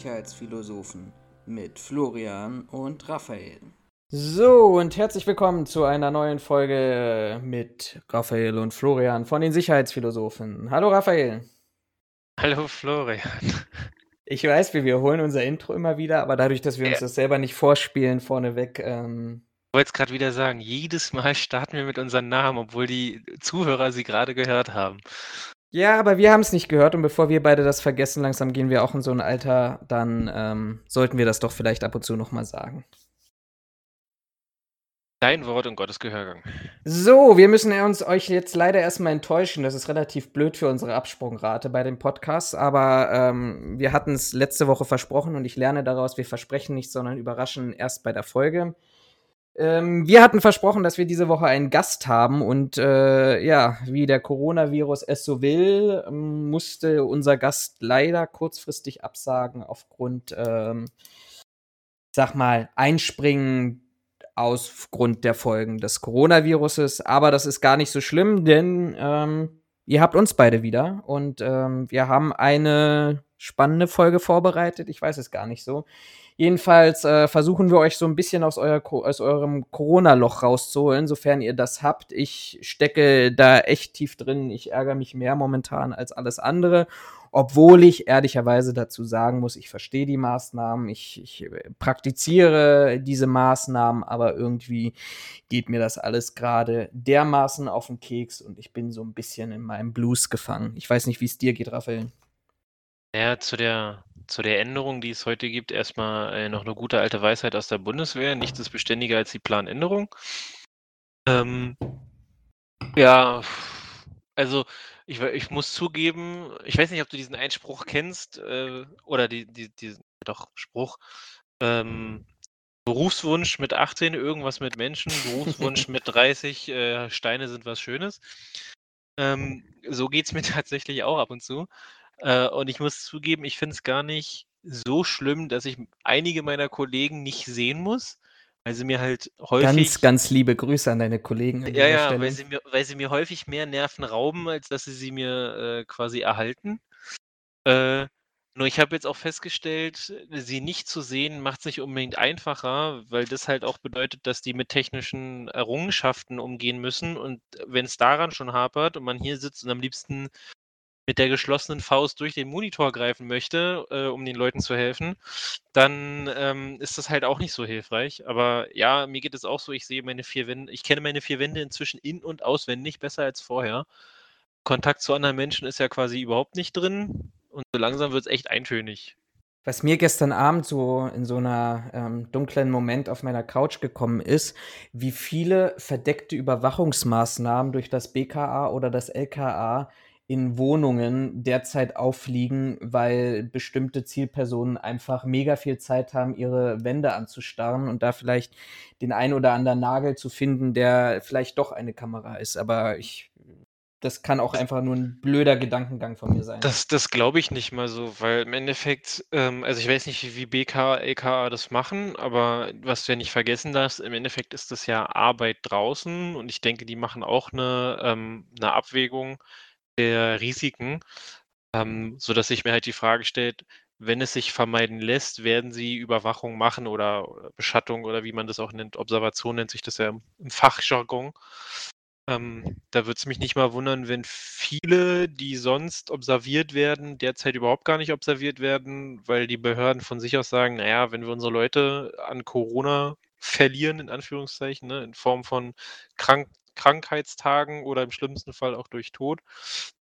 Sicherheitsphilosophen mit Florian und Raphael. So, und herzlich willkommen zu einer neuen Folge mit Raphael und Florian von den Sicherheitsphilosophen. Hallo Raphael. Hallo Florian. Ich weiß, wir wiederholen unser Intro immer wieder, aber dadurch, dass wir uns das selber nicht vorspielen vorneweg. Ähm ich wollte es gerade wieder sagen, jedes Mal starten wir mit unseren Namen, obwohl die Zuhörer sie gerade gehört haben. Ja, aber wir haben es nicht gehört und bevor wir beide das vergessen, langsam gehen wir auch in so ein Alter, dann ähm, sollten wir das doch vielleicht ab und zu nochmal sagen. Dein Wort und Gottes Gehörgang. So, wir müssen uns euch jetzt leider erstmal enttäuschen. Das ist relativ blöd für unsere Absprungrate bei dem Podcast, aber ähm, wir hatten es letzte Woche versprochen und ich lerne daraus, wir versprechen nicht, sondern überraschen erst bei der Folge. Ähm, wir hatten versprochen, dass wir diese Woche einen Gast haben und äh, ja, wie der Coronavirus es so will, ähm, musste unser Gast leider kurzfristig absagen aufgrund, ähm, sag mal, Einspringen aufgrund der Folgen des Coronaviruses. Aber das ist gar nicht so schlimm, denn ähm, ihr habt uns beide wieder und ähm, wir haben eine spannende Folge vorbereitet. Ich weiß es gar nicht so. Jedenfalls äh, versuchen wir euch so ein bisschen aus, euer, aus eurem Corona-Loch rauszuholen, sofern ihr das habt. Ich stecke da echt tief drin. Ich ärgere mich mehr momentan als alles andere obwohl ich ehrlicherweise dazu sagen muss, ich verstehe die Maßnahmen, ich, ich äh, praktiziere diese Maßnahmen, aber irgendwie geht mir das alles gerade dermaßen auf den Keks und ich bin so ein bisschen in meinem Blues gefangen. Ich weiß nicht, wie es dir geht, Raphael. Ja, zu der, zu der Änderung, die es heute gibt, erstmal äh, noch eine gute alte Weisheit aus der Bundeswehr. Nichts ist beständiger als die Planänderung. Ähm, ja, also ich, ich muss zugeben, ich weiß nicht, ob du diesen Einspruch kennst äh, oder die, die, diesen doch Spruch. Ähm, Berufswunsch mit 18, irgendwas mit Menschen, Berufswunsch mit 30, äh, Steine sind was Schönes. Ähm, so geht es mir tatsächlich auch ab und zu. Äh, und ich muss zugeben, ich finde es gar nicht so schlimm, dass ich einige meiner Kollegen nicht sehen muss. Weil sie mir halt häufig. Ganz, ganz liebe Grüße an deine Kollegen. An ja, ja, weil sie, mir, weil sie mir häufig mehr Nerven rauben, als dass sie sie mir äh, quasi erhalten. Äh, nur ich habe jetzt auch festgestellt, sie nicht zu sehen, macht es nicht unbedingt einfacher, weil das halt auch bedeutet, dass die mit technischen Errungenschaften umgehen müssen. Und wenn es daran schon hapert und man hier sitzt und am liebsten mit der geschlossenen Faust durch den Monitor greifen möchte, äh, um den Leuten zu helfen, dann ähm, ist das halt auch nicht so hilfreich. Aber ja, mir geht es auch so, ich sehe meine vier Wände, ich kenne meine vier Wände inzwischen in- und auswendig besser als vorher. Kontakt zu anderen Menschen ist ja quasi überhaupt nicht drin und so langsam wird es echt eintönig. Was mir gestern Abend so in so einer ähm, dunklen Moment auf meiner Couch gekommen ist, wie viele verdeckte Überwachungsmaßnahmen durch das BKA oder das LKA in Wohnungen derzeit auffliegen, weil bestimmte Zielpersonen einfach mega viel Zeit haben, ihre Wände anzustarren und da vielleicht den ein oder anderen Nagel zu finden, der vielleicht doch eine Kamera ist. Aber ich, das kann auch einfach nur ein blöder Gedankengang von mir sein. Das, das glaube ich nicht mal so, weil im Endeffekt, ähm, also ich weiß nicht, wie BK, LKA das machen, aber was du ja nicht vergessen darfst, im Endeffekt ist das ja Arbeit draußen und ich denke, die machen auch eine, ähm, eine Abwägung der Risiken, ähm, sodass sich mir halt die Frage stellt, wenn es sich vermeiden lässt, werden sie Überwachung machen oder Beschattung oder wie man das auch nennt, Observation nennt sich das ja im Fachjargon. Ähm, da würde es mich nicht mal wundern, wenn viele, die sonst observiert werden, derzeit überhaupt gar nicht observiert werden, weil die Behörden von sich aus sagen, naja, wenn wir unsere Leute an Corona verlieren, in Anführungszeichen, ne, in Form von Krank Krankheitstagen oder im schlimmsten Fall auch durch Tod,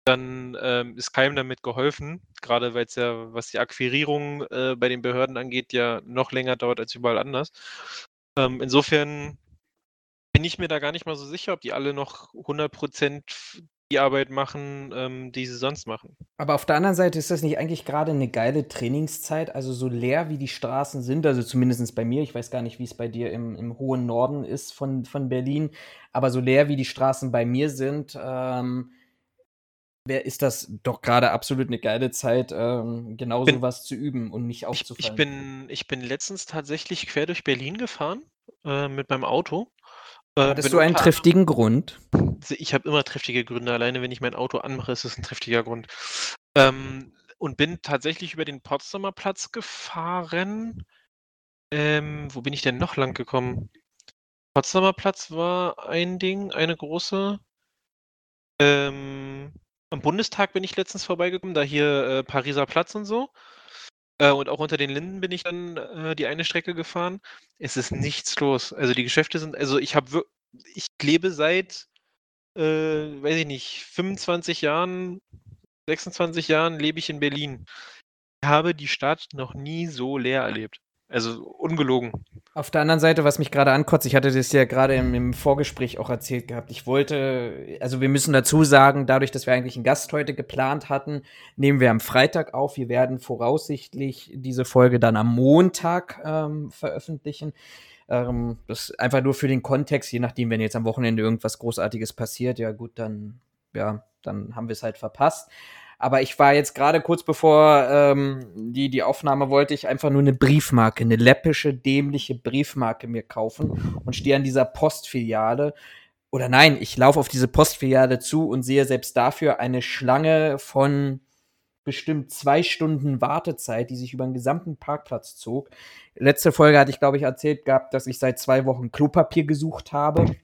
dann ähm, ist keinem damit geholfen, gerade weil es ja, was die Akquirierung äh, bei den Behörden angeht, ja noch länger dauert als überall anders. Ähm, insofern bin ich mir da gar nicht mal so sicher, ob die alle noch 100% die Arbeit machen, ähm, die sie sonst machen. Aber auf der anderen Seite ist das nicht eigentlich gerade eine geile Trainingszeit? Also so leer wie die Straßen sind, also zumindest bei mir, ich weiß gar nicht, wie es bei dir im, im hohen Norden ist von, von Berlin, aber so leer wie die Straßen bei mir sind, ähm, ist das doch gerade absolut eine geile Zeit, ähm, genau bin, sowas zu üben und nicht aufzufallen. Ich, ich, bin, ich bin letztens tatsächlich quer durch Berlin gefahren äh, mit meinem Auto Hattest du einen triftigen Grund? Ich habe immer triftige Gründe. Alleine wenn ich mein Auto anmache, ist es ein triftiger Grund. Ähm, und bin tatsächlich über den Potsdamer Platz gefahren. Ähm, wo bin ich denn noch lang gekommen? Potsdamer Platz war ein Ding, eine große. Ähm, am Bundestag bin ich letztens vorbeigekommen, da hier äh, Pariser Platz und so. Äh, und auch unter den Linden bin ich dann äh, die eine Strecke gefahren. Es ist nichts los. Also die Geschäfte sind, also ich habe, ich lebe seit, äh, weiß ich nicht, 25 Jahren, 26 Jahren lebe ich in Berlin. Ich habe die Stadt noch nie so leer erlebt. Also ungelogen. Auf der anderen Seite, was mich gerade ankotzt, ich hatte das ja gerade im, im, Vorgespräch auch erzählt gehabt. Ich wollte, also wir müssen dazu sagen, dadurch, dass wir eigentlich einen Gast heute geplant hatten, nehmen wir am Freitag auf. Wir werden voraussichtlich diese Folge dann am Montag ähm, veröffentlichen. Ähm, das einfach nur für den Kontext, je nachdem, wenn jetzt am Wochenende irgendwas Großartiges passiert, ja gut, dann, ja, dann haben wir es halt verpasst. Aber ich war jetzt gerade kurz bevor ähm, die, die Aufnahme wollte ich einfach nur eine Briefmarke, eine läppische, dämliche Briefmarke mir kaufen und stehe an dieser Postfiliale. Oder nein, ich laufe auf diese Postfiliale zu und sehe selbst dafür eine Schlange von bestimmt zwei Stunden Wartezeit, die sich über den gesamten Parkplatz zog. Letzte Folge hatte ich, glaube ich, erzählt gehabt, dass ich seit zwei Wochen Klopapier gesucht habe.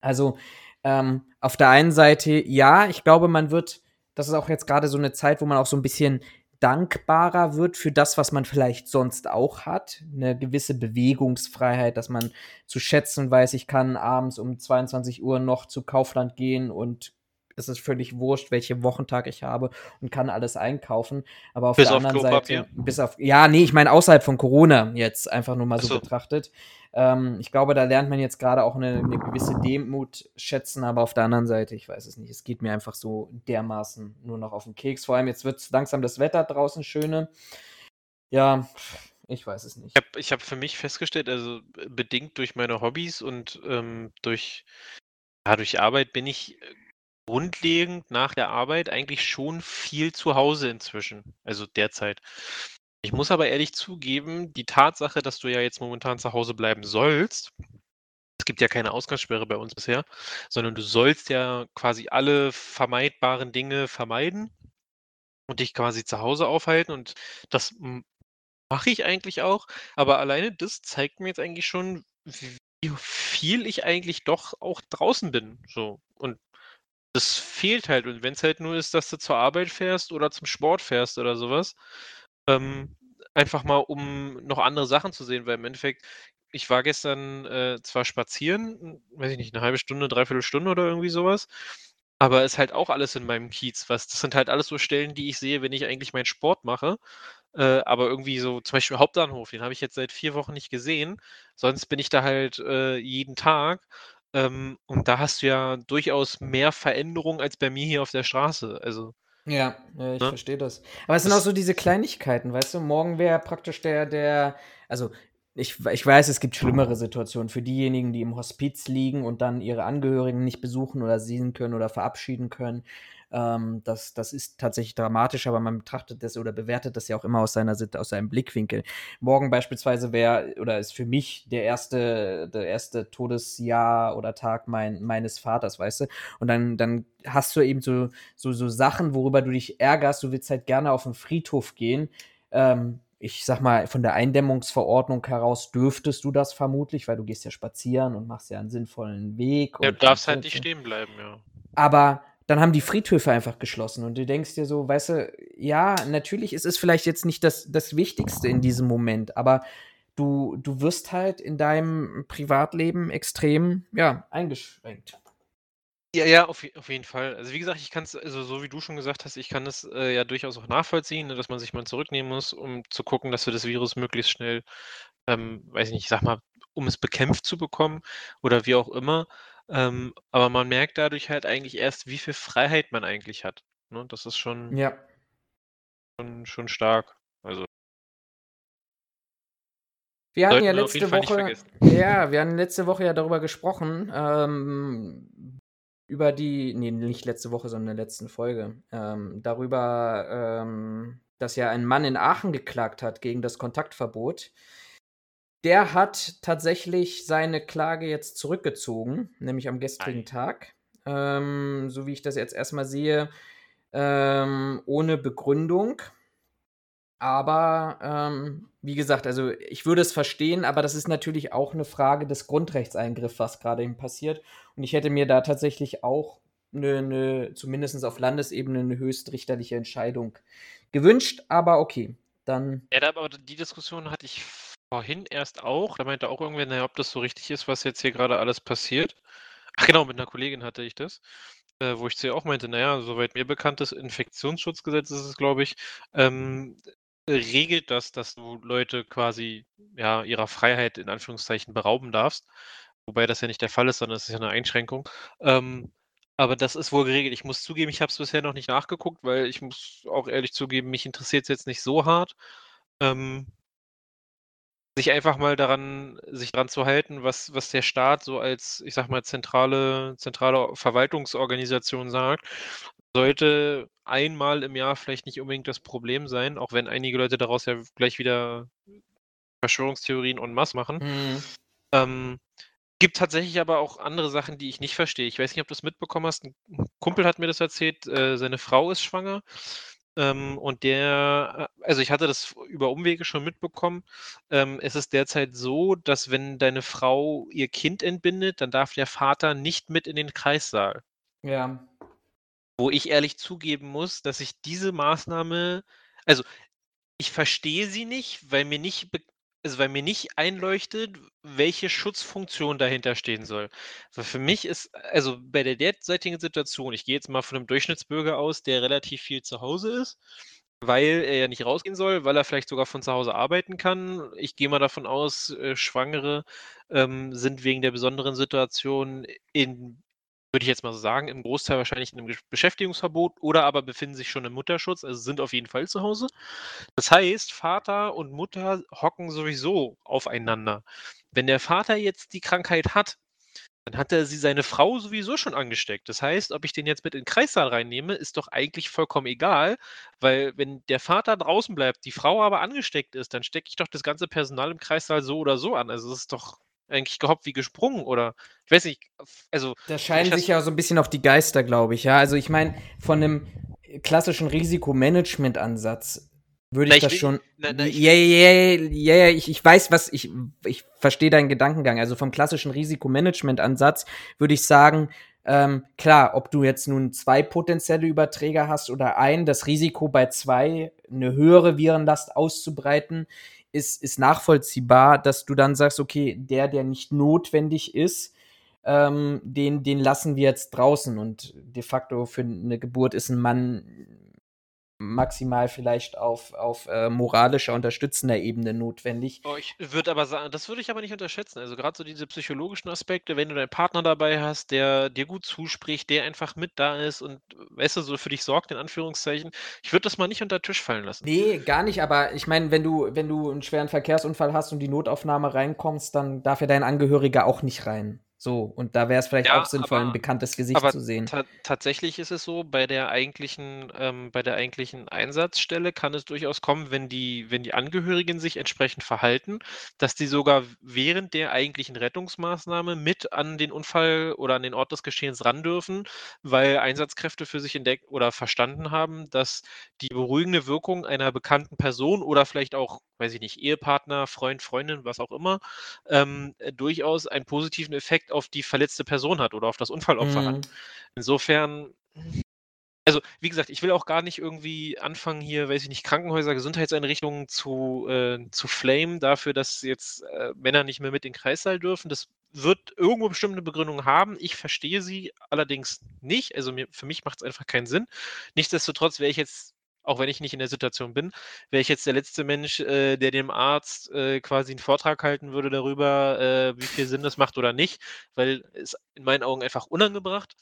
Also ähm, auf der einen Seite, ja, ich glaube, man wird das ist auch jetzt gerade so eine Zeit, wo man auch so ein bisschen dankbarer wird für das, was man vielleicht sonst auch hat. Eine gewisse Bewegungsfreiheit, dass man zu schätzen weiß, ich kann abends um 22 Uhr noch zu Kaufland gehen und es ist völlig wurscht, welchen Wochentag ich habe und kann alles einkaufen. Aber auf bis der auf anderen Seite, bis auf, ja, nee, ich meine außerhalb von Corona jetzt einfach nur mal so, so betrachtet. Ähm, ich glaube, da lernt man jetzt gerade auch eine, eine, gewisse Demut schätzen, aber auf der anderen Seite, ich weiß es nicht, es geht mir einfach so dermaßen nur noch auf den Keks. Vor allem jetzt wird es langsam das Wetter draußen schöne. Ja, ich weiß es nicht. Ich habe hab für mich festgestellt, also bedingt durch meine Hobbys und ähm, durch, ja, durch Arbeit bin ich äh, grundlegend nach der Arbeit eigentlich schon viel zu Hause inzwischen, also derzeit. Ich muss aber ehrlich zugeben, die Tatsache, dass du ja jetzt momentan zu Hause bleiben sollst, es gibt ja keine Ausgangssperre bei uns bisher, sondern du sollst ja quasi alle vermeidbaren Dinge vermeiden und dich quasi zu Hause aufhalten und das mache ich eigentlich auch, aber alleine das zeigt mir jetzt eigentlich schon, wie viel ich eigentlich doch auch draußen bin, so und das fehlt halt und wenn es halt nur ist, dass du zur Arbeit fährst oder zum Sport fährst oder sowas, ähm, einfach mal, um noch andere Sachen zu sehen, weil im Endeffekt, ich war gestern äh, zwar spazieren, weiß ich nicht, eine halbe Stunde, dreiviertel Stunde oder irgendwie sowas, aber ist halt auch alles in meinem Kiez. Was, das sind halt alles so Stellen, die ich sehe, wenn ich eigentlich meinen Sport mache. Äh, aber irgendwie so, zum Beispiel Hauptbahnhof, den habe ich jetzt seit vier Wochen nicht gesehen. Sonst bin ich da halt äh, jeden Tag. Ähm, und da hast du ja durchaus mehr Veränderungen als bei mir hier auf der Straße. Also ja, ja ich ne? verstehe das. Aber es sind auch so diese Kleinigkeiten, weißt du? Morgen wäre praktisch der, der, also ich, ich weiß, es gibt schlimmere Situationen für diejenigen, die im Hospiz liegen und dann ihre Angehörigen nicht besuchen oder sehen können oder verabschieden können. Ähm, das, das ist tatsächlich dramatisch, aber man betrachtet das oder bewertet das ja auch immer aus seiner aus seinem Blickwinkel. Morgen beispielsweise wäre oder ist für mich der erste, der erste Todesjahr oder Tag mein, meines Vaters, weißt du? Und dann, dann hast du eben so, so, so Sachen, worüber du dich ärgerst. Du willst halt gerne auf den Friedhof gehen. Ähm, ich sag mal, von der Eindämmungsverordnung heraus dürftest du das vermutlich, weil du gehst ja spazieren und machst ja einen sinnvollen Weg. Ja, du darfst halt nicht stehen bleiben, ja. Aber dann haben die Friedhöfe einfach geschlossen und du denkst dir so, weißt du, ja, natürlich ist es vielleicht jetzt nicht das, das Wichtigste in diesem Moment, aber du, du wirst halt in deinem Privatleben extrem, ja, eingeschränkt. Ja, ja, auf, auf jeden Fall. Also wie gesagt, ich kann es, also so wie du schon gesagt hast, ich kann es äh, ja durchaus auch nachvollziehen, ne, dass man sich mal zurücknehmen muss, um zu gucken, dass wir das Virus möglichst schnell, ähm, weiß ich nicht, ich sag mal, um es bekämpft zu bekommen oder wie auch immer. Ähm, aber man merkt dadurch halt eigentlich erst, wie viel Freiheit man eigentlich hat. Ne? Das ist schon, Ja. schon, schon stark. Also Wir hatten ja letzte Woche, ja, wir hatten letzte Woche ja darüber gesprochen, ähm, über die, nee, nicht letzte Woche, sondern in der letzten Folge, ähm, darüber, ähm, dass ja ein Mann in Aachen geklagt hat gegen das Kontaktverbot. Der hat tatsächlich seine Klage jetzt zurückgezogen, nämlich am gestrigen Tag. Ähm, so wie ich das jetzt erstmal sehe, ähm, ohne Begründung. Aber ähm, wie gesagt, also ich würde es verstehen, aber das ist natürlich auch eine Frage des Grundrechtseingriffs, was gerade eben passiert. Und ich hätte mir da tatsächlich auch eine, eine zumindest auf Landesebene eine höchstrichterliche Entscheidung gewünscht. Aber okay, dann. Ja, aber die Diskussion hatte ich vorhin erst auch. Da meinte auch irgendwer, naja, ob das so richtig ist, was jetzt hier gerade alles passiert. Ach genau, mit einer Kollegin hatte ich das, äh, wo ich zu ihr auch meinte, naja, soweit mir bekannt ist, Infektionsschutzgesetz ist es, glaube ich, ähm, regelt das, dass du Leute quasi ja ihrer Freiheit in Anführungszeichen berauben darfst. Wobei das ja nicht der Fall ist, sondern es ist ja eine Einschränkung. Ähm, aber das ist wohl geregelt. Ich muss zugeben, ich habe es bisher noch nicht nachgeguckt, weil ich muss auch ehrlich zugeben, mich interessiert es jetzt nicht so hart. Ähm, sich einfach mal daran sich dran zu halten, was was der Staat so als, ich sage mal, zentrale zentrale Verwaltungsorganisation sagt, sollte einmal im Jahr vielleicht nicht unbedingt das Problem sein, auch wenn einige Leute daraus ja gleich wieder Verschwörungstheorien en masse machen. Mhm. Ähm, gibt tatsächlich aber auch andere Sachen, die ich nicht verstehe. Ich weiß nicht, ob du es mitbekommen hast. Ein Kumpel hat mir das erzählt, äh, seine Frau ist schwanger ähm, und der, äh, also ich hatte das über Umwege schon mitbekommen. Ähm, es ist derzeit so, dass wenn deine Frau ihr Kind entbindet, dann darf der Vater nicht mit in den Kreissaal. Ja. Wo ich ehrlich zugeben muss, dass ich diese Maßnahme, also ich verstehe sie nicht, weil mir nicht also weil mir nicht einleuchtet, welche Schutzfunktion dahinter stehen soll. Weil für mich ist, also bei der derzeitigen Situation, ich gehe jetzt mal von einem Durchschnittsbürger aus, der relativ viel zu Hause ist, weil er ja nicht rausgehen soll, weil er vielleicht sogar von zu Hause arbeiten kann. Ich gehe mal davon aus, äh, Schwangere ähm, sind wegen der besonderen Situation in würde ich jetzt mal so sagen, im Großteil wahrscheinlich in einem Beschäftigungsverbot oder aber befinden sich schon im Mutterschutz, also sind auf jeden Fall zu Hause. Das heißt, Vater und Mutter hocken sowieso aufeinander. Wenn der Vater jetzt die Krankheit hat, dann hat er sie seine Frau sowieso schon angesteckt. Das heißt, ob ich den jetzt mit in den Kreissaal reinnehme, ist doch eigentlich vollkommen egal, weil wenn der Vater draußen bleibt, die Frau aber angesteckt ist, dann stecke ich doch das ganze Personal im Kreissaal so oder so an. Also es ist doch eigentlich gehoppt wie gesprungen oder ich weiß nicht, also. Da scheinen sich ja so ein bisschen auf die Geister, glaube ich, ja. Also ich meine, von einem klassischen Risikomanagement-Ansatz würde ich, das schon. Ja, ja, ja, ja, ich, ich weiß, was ich, ich verstehe deinen Gedankengang. Also vom klassischen Risikomanagement-Ansatz würde ich sagen, ähm, klar, ob du jetzt nun zwei potenzielle Überträger hast oder ein, das Risiko bei zwei eine höhere Virenlast auszubreiten, ist, ist nachvollziehbar, dass du dann sagst, okay, der, der nicht notwendig ist, ähm, den, den lassen wir jetzt draußen. Und de facto für eine Geburt ist ein Mann maximal vielleicht auf, auf äh, moralischer, unterstützender Ebene notwendig. Oh, ich würde aber sagen, das würde ich aber nicht unterschätzen. Also gerade so diese psychologischen Aspekte, wenn du deinen Partner dabei hast, der dir gut zuspricht, der einfach mit da ist und weißt du, so für dich sorgt, in Anführungszeichen, ich würde das mal nicht unter den Tisch fallen lassen. Nee, gar nicht, aber ich meine, wenn du, wenn du einen schweren Verkehrsunfall hast und die Notaufnahme reinkommst, dann darf ja dein Angehöriger auch nicht rein. So, und da wäre es vielleicht ja, auch sinnvoll, aber, ein bekanntes Gesicht zu sehen. Ta tatsächlich ist es so, bei der eigentlichen, ähm, bei der eigentlichen Einsatzstelle kann es durchaus kommen, wenn die, wenn die Angehörigen sich entsprechend verhalten, dass die sogar während der eigentlichen Rettungsmaßnahme mit an den Unfall oder an den Ort des Geschehens ran dürfen, weil Einsatzkräfte für sich entdeckt oder verstanden haben, dass die beruhigende Wirkung einer bekannten Person oder vielleicht auch, weiß ich nicht, Ehepartner, Freund, Freundin, was auch immer, ähm, durchaus einen positiven Effekt auf die verletzte Person hat oder auf das Unfallopfer mhm. hat. Insofern, also wie gesagt, ich will auch gar nicht irgendwie anfangen, hier, weiß ich nicht, Krankenhäuser, Gesundheitseinrichtungen zu, äh, zu flamen dafür, dass jetzt äh, Männer nicht mehr mit in den Kreissaal dürfen. Das wird irgendwo bestimmte Begründungen haben. Ich verstehe sie allerdings nicht. Also mir, für mich macht es einfach keinen Sinn. Nichtsdestotrotz wäre ich jetzt auch wenn ich nicht in der Situation bin, wäre ich jetzt der letzte Mensch, äh, der dem Arzt äh, quasi einen Vortrag halten würde darüber, äh, wie viel Sinn das macht oder nicht, weil es in meinen Augen einfach unangebracht.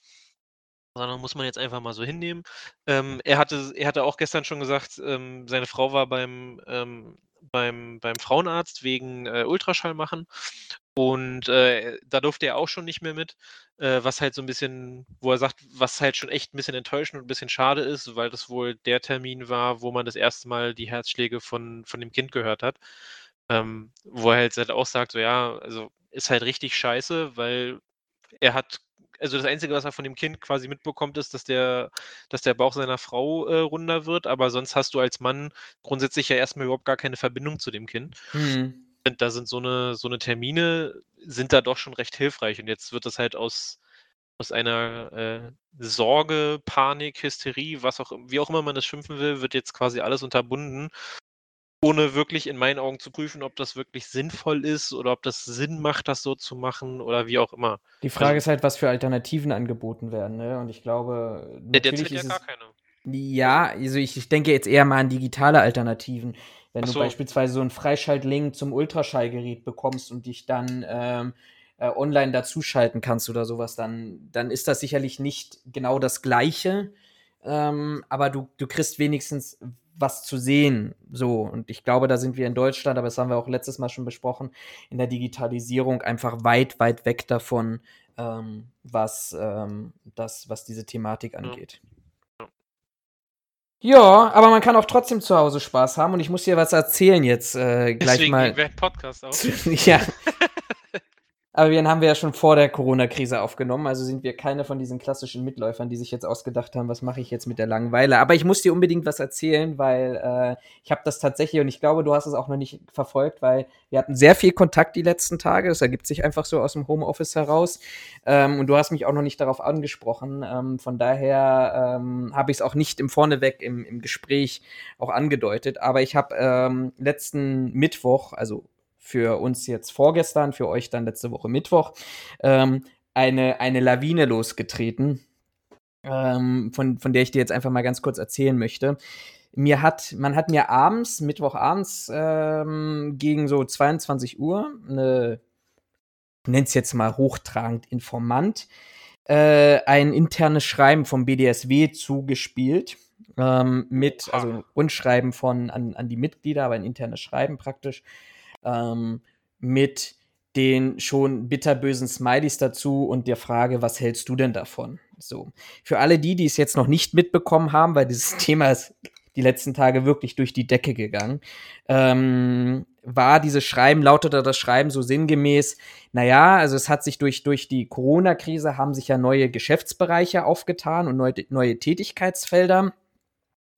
Sondern muss man jetzt einfach mal so hinnehmen. Ähm, er, hatte, er hatte auch gestern schon gesagt, ähm, seine Frau war beim, ähm, beim, beim Frauenarzt wegen äh, Ultraschall machen. Und äh, da durfte er auch schon nicht mehr mit, äh, was halt so ein bisschen, wo er sagt, was halt schon echt ein bisschen enttäuschend und ein bisschen schade ist, weil das wohl der Termin war, wo man das erste Mal die Herzschläge von, von dem Kind gehört hat. Ähm, wo er halt, halt auch sagt, so ja, also ist halt richtig scheiße, weil er hat also das Einzige, was er von dem Kind quasi mitbekommt, ist, dass der, dass der Bauch seiner Frau äh, runder wird, aber sonst hast du als Mann grundsätzlich ja erstmal überhaupt gar keine Verbindung zu dem Kind. Hm. Und da sind so eine, so eine Termine, sind da doch schon recht hilfreich. Und jetzt wird das halt aus, aus einer äh, Sorge, Panik, Hysterie, was auch, wie auch immer man das schimpfen will, wird jetzt quasi alles unterbunden ohne wirklich in meinen Augen zu prüfen, ob das wirklich sinnvoll ist oder ob das Sinn macht, das so zu machen oder wie auch immer. Die Frage also, ist halt, was für Alternativen angeboten werden. Ne? Und ich glaube, ja, derzeit ja gar keine. Ja, also ich, ich denke jetzt eher mal an digitale Alternativen. Wenn so. du beispielsweise so einen Freischaltlink zum Ultraschallgerät bekommst und dich dann ähm, äh, online dazuschalten kannst oder sowas, dann, dann ist das sicherlich nicht genau das Gleiche. Ähm, aber du, du kriegst wenigstens was zu sehen. So, und ich glaube, da sind wir in Deutschland, aber das haben wir auch letztes Mal schon besprochen, in der Digitalisierung einfach weit, weit weg davon, ähm, was, ähm, das, was diese Thematik angeht. Ja. Aber man kann auch trotzdem zu Hause Spaß haben und ich muss dir was erzählen jetzt äh, gleich Deswegen mal. Podcast auch. ja. Aber den haben wir ja schon vor der Corona-Krise aufgenommen, also sind wir keine von diesen klassischen Mitläufern, die sich jetzt ausgedacht haben, was mache ich jetzt mit der Langeweile. Aber ich muss dir unbedingt was erzählen, weil äh, ich habe das tatsächlich und ich glaube, du hast es auch noch nicht verfolgt, weil wir hatten sehr viel Kontakt die letzten Tage. Das ergibt sich einfach so aus dem Homeoffice heraus. Ähm, und du hast mich auch noch nicht darauf angesprochen. Ähm, von daher ähm, habe ich es auch nicht im Vorneweg im, im Gespräch auch angedeutet. Aber ich habe ähm, letzten Mittwoch, also für uns jetzt vorgestern, für euch dann letzte Woche Mittwoch, ähm, eine, eine Lawine losgetreten, ähm, von, von der ich dir jetzt einfach mal ganz kurz erzählen möchte. Mir hat, man hat mir abends, Mittwochabends, ähm, gegen so 22 Uhr eine, es jetzt mal hochtragend Informant, äh, ein internes Schreiben vom BDSW zugespielt. Ähm, mit, also Rundschreiben von an, an die Mitglieder, aber ein internes Schreiben praktisch ähm, mit den schon bitterbösen Smileys dazu und der Frage, was hältst du denn davon? So. Für alle die, die es jetzt noch nicht mitbekommen haben, weil dieses Thema ist die letzten Tage wirklich durch die Decke gegangen, ähm, war dieses Schreiben, lautete das Schreiben so sinngemäß, naja, also es hat sich durch, durch die Corona-Krise haben sich ja neue Geschäftsbereiche aufgetan und neue, neue Tätigkeitsfelder.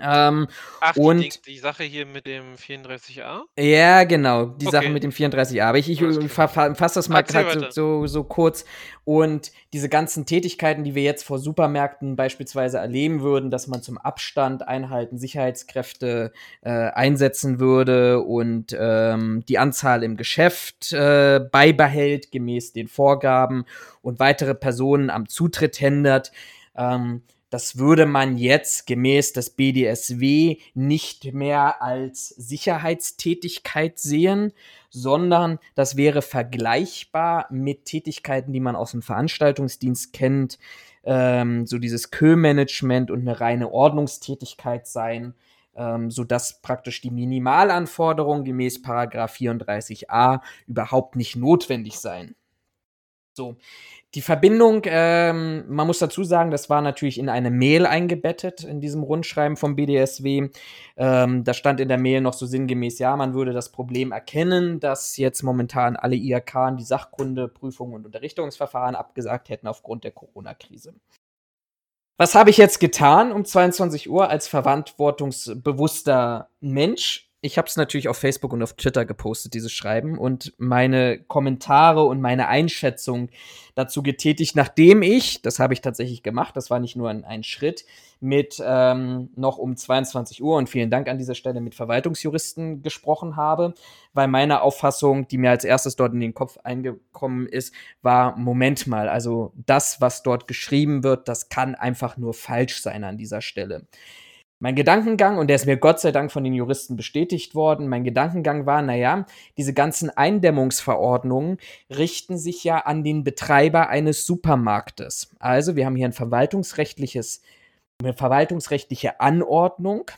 Ähm, Ach, und die, die, Sache hier mit dem 34a? Ja, genau, die okay. Sache mit dem 34a. Aber ich, ich fasse das mal gerade so, so, so, kurz. Und diese ganzen Tätigkeiten, die wir jetzt vor Supermärkten beispielsweise erleben würden, dass man zum Abstand einhalten, Sicherheitskräfte äh, einsetzen würde und ähm, die Anzahl im Geschäft äh, beibehält, gemäß den Vorgaben und weitere Personen am Zutritt hindert. Ähm, das würde man jetzt gemäß des BDSW nicht mehr als Sicherheitstätigkeit sehen, sondern das wäre vergleichbar mit Tätigkeiten, die man aus dem Veranstaltungsdienst kennt, ähm, so dieses Kö-Management und eine reine Ordnungstätigkeit sein, ähm, sodass praktisch die Minimalanforderungen gemäß Paragraph 34a überhaupt nicht notwendig seien. So, die Verbindung, ähm, man muss dazu sagen, das war natürlich in eine Mail eingebettet, in diesem Rundschreiben vom BDSW. Ähm, da stand in der Mail noch so sinngemäß, ja, man würde das Problem erkennen, dass jetzt momentan alle IHK die Sachkunde, Prüfungen und Unterrichtungsverfahren abgesagt hätten aufgrund der Corona-Krise. Was habe ich jetzt getan um 22 Uhr als verantwortungsbewusster Mensch? Ich habe es natürlich auf Facebook und auf Twitter gepostet, dieses Schreiben, und meine Kommentare und meine Einschätzung dazu getätigt, nachdem ich, das habe ich tatsächlich gemacht, das war nicht nur ein, ein Schritt, mit ähm, noch um 22 Uhr und vielen Dank an dieser Stelle mit Verwaltungsjuristen gesprochen habe, weil meine Auffassung, die mir als erstes dort in den Kopf eingekommen ist, war, Moment mal, also das, was dort geschrieben wird, das kann einfach nur falsch sein an dieser Stelle. Mein Gedankengang, und der ist mir Gott sei Dank von den Juristen bestätigt worden, mein Gedankengang war, naja, diese ganzen Eindämmungsverordnungen richten sich ja an den Betreiber eines Supermarktes. Also wir haben hier ein verwaltungsrechtliches, eine verwaltungsrechtliche Anordnung,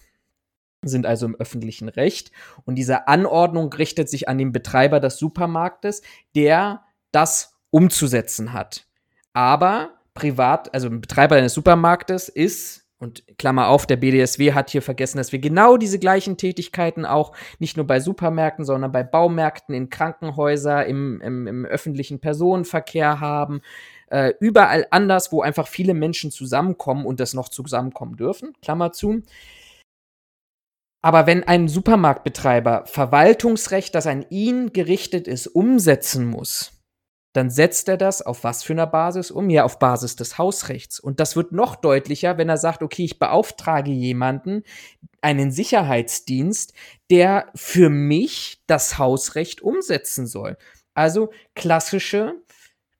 sind also im öffentlichen Recht. Und diese Anordnung richtet sich an den Betreiber des Supermarktes, der das umzusetzen hat. Aber privat, also ein Betreiber eines Supermarktes ist Und Klammer auf, der BDSW hat hier vergessen, dass wir genau diese gleichen Tätigkeiten auch nicht nur bei Supermärkten, sondern bei Baumärkten, in Krankenhäusern, im, im, im öffentlichen Personenverkehr haben. Äh, überall anders, wo einfach viele Menschen zusammenkommen und das noch zusammenkommen dürfen. Klammer zu. Aber wenn ein Supermarktbetreiber Verwaltungsrecht, das an ihn gerichtet ist, umsetzen muss, dann setzt er das auf was für einer Basis um? Ja, auf Basis des Hausrechts. Und das wird noch deutlicher, wenn er sagt, okay, ich beauftrage jemanden, einen Sicherheitsdienst, der für mich das Hausrecht umsetzen soll. Also klassische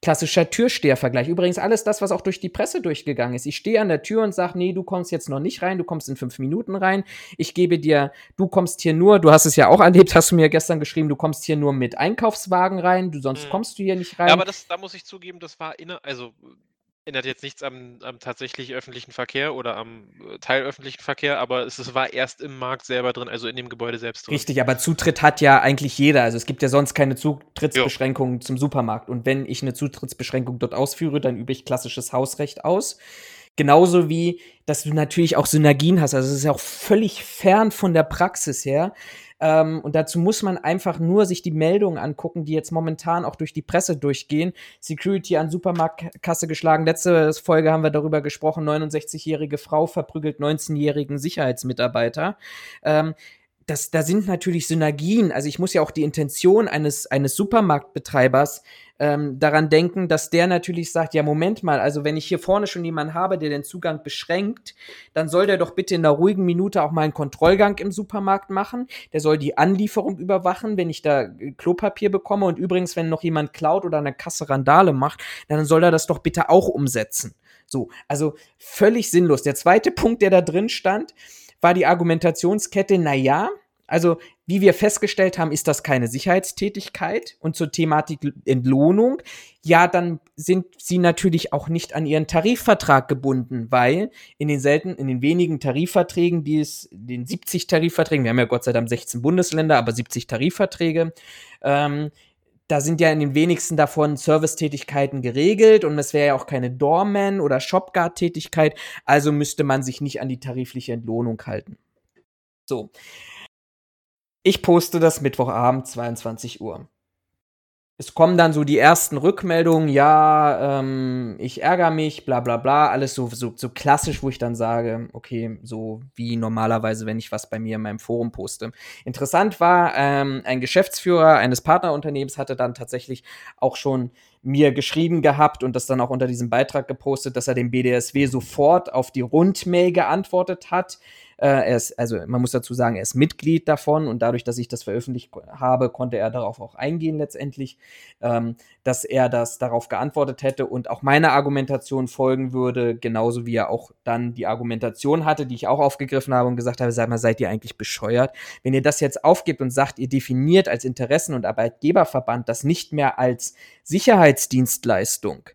Klassischer Türstehervergleich. Übrigens alles das, was auch durch die Presse durchgegangen ist. Ich stehe an der Tür und sage, nee, du kommst jetzt noch nicht rein, du kommst in fünf Minuten rein. Ich gebe dir, du kommst hier nur, du hast es ja auch erlebt, hast du mir gestern geschrieben, du kommst hier nur mit Einkaufswagen rein, du sonst mhm. kommst du hier nicht rein. Ja, aber das, da muss ich zugeben, das war inne, also ändert jetzt nichts am, am tatsächlich öffentlichen Verkehr oder am äh, teilöffentlichen Verkehr, aber es, es, war erst im Markt selber drin, also in dem Gebäude selbst drin. Richtig, aber Zutritt hat ja eigentlich jeder. Also es gibt ja sonst keine Zutrittsbeschränkungen zum Supermarkt. Und wenn ich eine Zutrittsbeschränkung dort ausführe, dann übe ich klassisches Hausrecht aus. Genauso wie, dass du natürlich auch Synergien hast. Also es ist ja auch völlig fern von der Praxis her. Ähm, und dazu muss man einfach nur sich die Meldungen angucken, die jetzt momentan auch durch die Presse durchgehen. Security an Supermarktkasse geschlagen. Letzte Folge haben wir darüber gesprochen. 69-jährige Frau verprügelt 19-jährigen Sicherheitsmitarbeiter. Ähm, das, da sind natürlich Synergien. Also ich muss ja auch die Intention eines, eines Supermarktbetreibers ähm, daran denken, dass der natürlich sagt, ja, Moment mal, also wenn ich hier vorne schon jemanden habe, der den Zugang beschränkt, dann soll der doch bitte in einer ruhigen Minute auch mal einen Kontrollgang im Supermarkt machen. Der soll die Anlieferung überwachen, wenn ich da äh, Klopapier bekomme. Und übrigens, wenn noch jemand klaut oder eine Kasse Randale macht, dann soll er das doch bitte auch umsetzen. So, also völlig sinnlos. Der zweite Punkt, der da drin stand, war die Argumentationskette, na ja, also, wie wir festgestellt haben, ist das keine Sicherheitstätigkeit. Und zur Thematik Entlohnung, ja, dann sind sie natürlich auch nicht an ihren Tarifvertrag gebunden, weil in den selten, in den wenigen Tarifverträgen, die es, den 70 Tarifverträgen, wir haben ja Gott sei Dank 16 Bundesländer, aber 70 Tarifverträge, ähm, da sind ja in den wenigsten davon Servicetätigkeiten geregelt und es wäre ja auch keine Doorman- oder Shopguard-Tätigkeit, also müsste man sich nicht an die tarifliche Entlohnung halten. So. Ich poste das Mittwochabend, 22 Uhr. Es kommen dann so die ersten Rückmeldungen, ja, ähm, ich ärgere mich, bla bla bla, alles so, so, so klassisch, wo ich dann sage, okay, so wie normalerweise, wenn ich was bei mir in meinem Forum poste. Interessant war, ähm, ein Geschäftsführer eines Partnerunternehmens hatte dann tatsächlich auch schon mir geschrieben gehabt und das dann auch unter diesem Beitrag gepostet, dass er dem BDSW sofort auf die Rundmail geantwortet hat. Äh, er ist, also man muss dazu sagen, er ist Mitglied davon und dadurch, dass ich das veröffentlicht habe, konnte er darauf auch eingehen letztendlich, ähm, dass er das darauf geantwortet hätte und auch meine Argumentation folgen würde, genauso wie er auch dann die Argumentation hatte, die ich auch aufgegriffen habe und gesagt habe, sag mal, seid ihr eigentlich bescheuert? Wenn ihr das jetzt aufgebt und sagt, ihr definiert als Interessen- und Arbeitgeberverband das nicht mehr als Sicherheitsdienstleistung,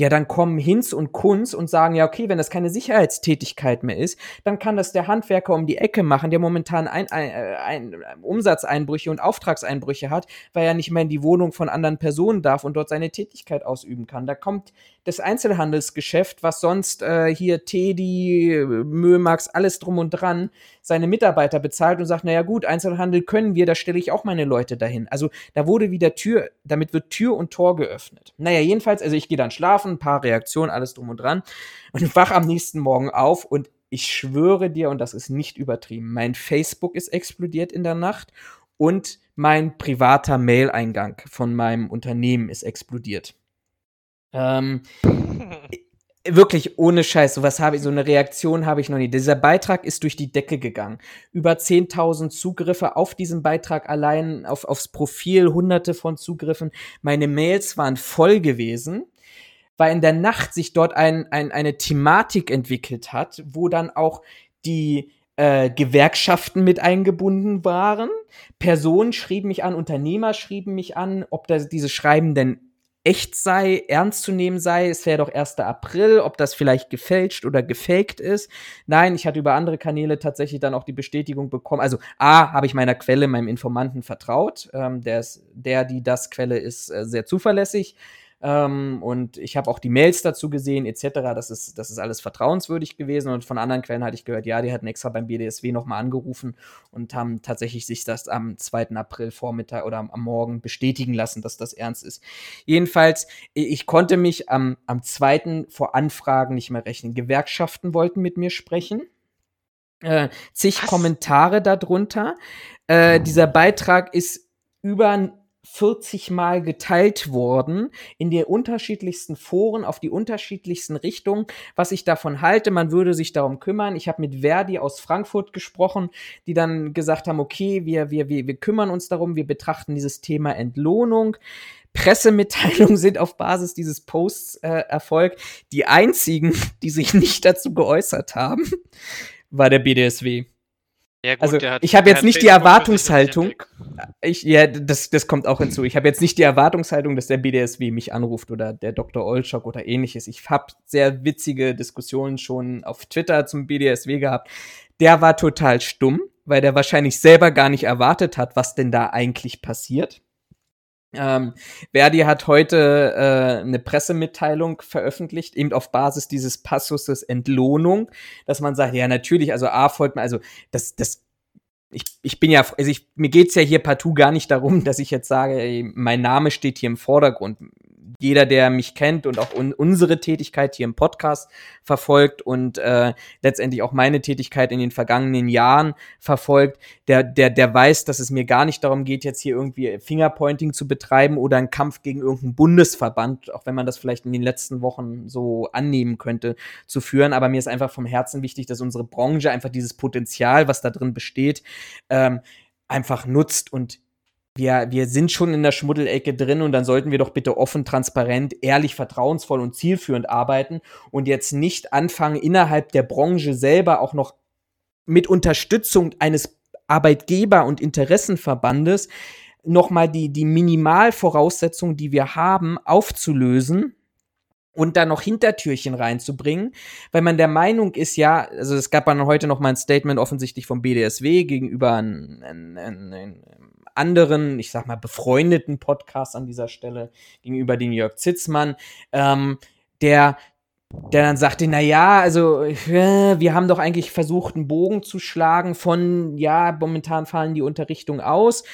ja, dann kommen Hinz und Kunz und sagen, ja, okay, wenn das keine Sicherheitstätigkeit mehr ist, dann kann das der Handwerker um die Ecke machen, der momentan ein, ein, ein, Umsatzeinbrüche und Auftragseinbrüche hat, weil er nicht mehr in die Wohnung von anderen Personen darf und dort seine Tätigkeit ausüben kann. Da kommt das Einzelhandelsgeschäft, was sonst äh, hier Teddy, Mömax, alles drum und dran, seine Mitarbeiter bezahlt und sagt, naja gut, Einzelhandel können wir, da stelle ich auch meine Leute dahin. Also da wurde wieder Tür, damit wird Tür und Tor geöffnet. Naja, jedenfalls, also ich gehe dann schlafen, ein paar Reaktionen, alles drum und dran und wach am nächsten Morgen auf und ich schwöre dir, und das ist nicht übertrieben, mein Facebook ist explodiert in der Nacht und mein privater Mail-Eingang von meinem Unternehmen ist explodiert. Ähm, wirklich ohne Scheiß, sowas habe ich, so eine Reaktion habe ich noch nie. Dieser Beitrag ist durch die Decke gegangen. Über 10.000 Zugriffe auf diesen Beitrag allein, auf, aufs Profil, hunderte von Zugriffen. Meine Mails waren voll gewesen, weil in der Nacht sich dort ein, ein, eine Thematik entwickelt hat, wo dann auch die äh, Gewerkschaften mit eingebunden waren. Personen schrieben mich an, Unternehmer schrieben mich an, ob das, diese Schreiben denn echt sei, ernst zu nehmen sei. Es wäre doch 1. April, ob das vielleicht gefälscht oder gefaked ist. Nein, ich hatte über andere Kanäle tatsächlich dann auch die Bestätigung bekommen. Also A, habe ich meiner Quelle, meinem Informanten vertraut. Ähm, der, ist, der, die das Quelle ist, äh, sehr zuverlässig. Ähm, und ich habe auch die Mails dazu gesehen, etc. Das ist, das ist alles vertrauenswürdig gewesen. Und von anderen Quellen hatte ich gehört, ja, die hatten extra beim BDSW nochmal angerufen und haben tatsächlich sich das am 2. April Vormittag oder am, am Morgen bestätigen lassen, dass das ernst ist. Jedenfalls, ich konnte mich am, am 2. vor Anfragen nicht mehr rechnen. Gewerkschaften wollten mit mir sprechen. Äh, zig Was? Kommentare darunter. Äh, dieser Beitrag ist über 40 Mal geteilt worden in den unterschiedlichsten Foren auf die unterschiedlichsten Richtungen, was ich davon halte. Man würde sich darum kümmern. Ich habe mit Verdi aus Frankfurt gesprochen, die dann gesagt haben, okay, wir, wir, wir, wir kümmern uns darum, wir betrachten dieses Thema Entlohnung. Pressemitteilungen sind auf Basis dieses Posts äh, erfolgt. Die einzigen, die sich nicht dazu geäußert haben, war der BDSW. Ja, gut, also ich habe jetzt nicht die Erwartungshaltung. Ich, ja, das, das kommt auch hinzu. Ich habe jetzt nicht die Erwartungshaltung, dass der BDSW mich anruft oder der Dr. Olschok oder ähnliches. Ich habe sehr witzige Diskussionen schon auf Twitter zum BDSW gehabt. Der war total stumm, weil der wahrscheinlich selber gar nicht erwartet hat, was denn da eigentlich passiert. Ähm, Verdi hat heute äh, eine Pressemitteilung veröffentlicht, eben auf Basis dieses Passuses Entlohnung, dass man sagt, ja natürlich, also A folgt man, also das, das ich, ich bin ja, also ich, mir geht's ja hier partout gar nicht darum, dass ich jetzt sage, ey, mein Name steht hier im Vordergrund jeder, der mich kennt und auch un unsere Tätigkeit hier im Podcast verfolgt und äh, letztendlich auch meine Tätigkeit in den vergangenen Jahren verfolgt, der, der, der weiß, dass es mir gar nicht darum geht, jetzt hier irgendwie Fingerpointing zu betreiben oder einen Kampf gegen irgendeinen Bundesverband, auch wenn man das vielleicht in den letzten Wochen so annehmen könnte, zu führen. Aber mir ist einfach vom Herzen wichtig, dass unsere Branche einfach dieses Potenzial, was da drin besteht, ähm, einfach nutzt und wir, wir sind schon in der Schmuddelecke drin und dann sollten wir doch bitte offen, transparent, ehrlich, vertrauensvoll und zielführend arbeiten und jetzt nicht anfangen, innerhalb der Branche selber auch noch mit Unterstützung eines Arbeitgeber- und Interessenverbandes nochmal die, die Minimalvoraussetzungen, die wir haben, aufzulösen und dann noch Hintertürchen reinzubringen, weil man der Meinung ist, ja, also es gab dann heute noch mal ein Statement offensichtlich vom BDSW gegenüber ein, ein, ein anderen, ich sag mal, befreundeten Podcast an dieser Stelle gegenüber den Jörg Zitzmann, ähm, der der dann sagte, na ja, also äh, wir haben doch eigentlich versucht, einen Bogen zu schlagen von, ja, momentan fallen die Unterrichtung aus.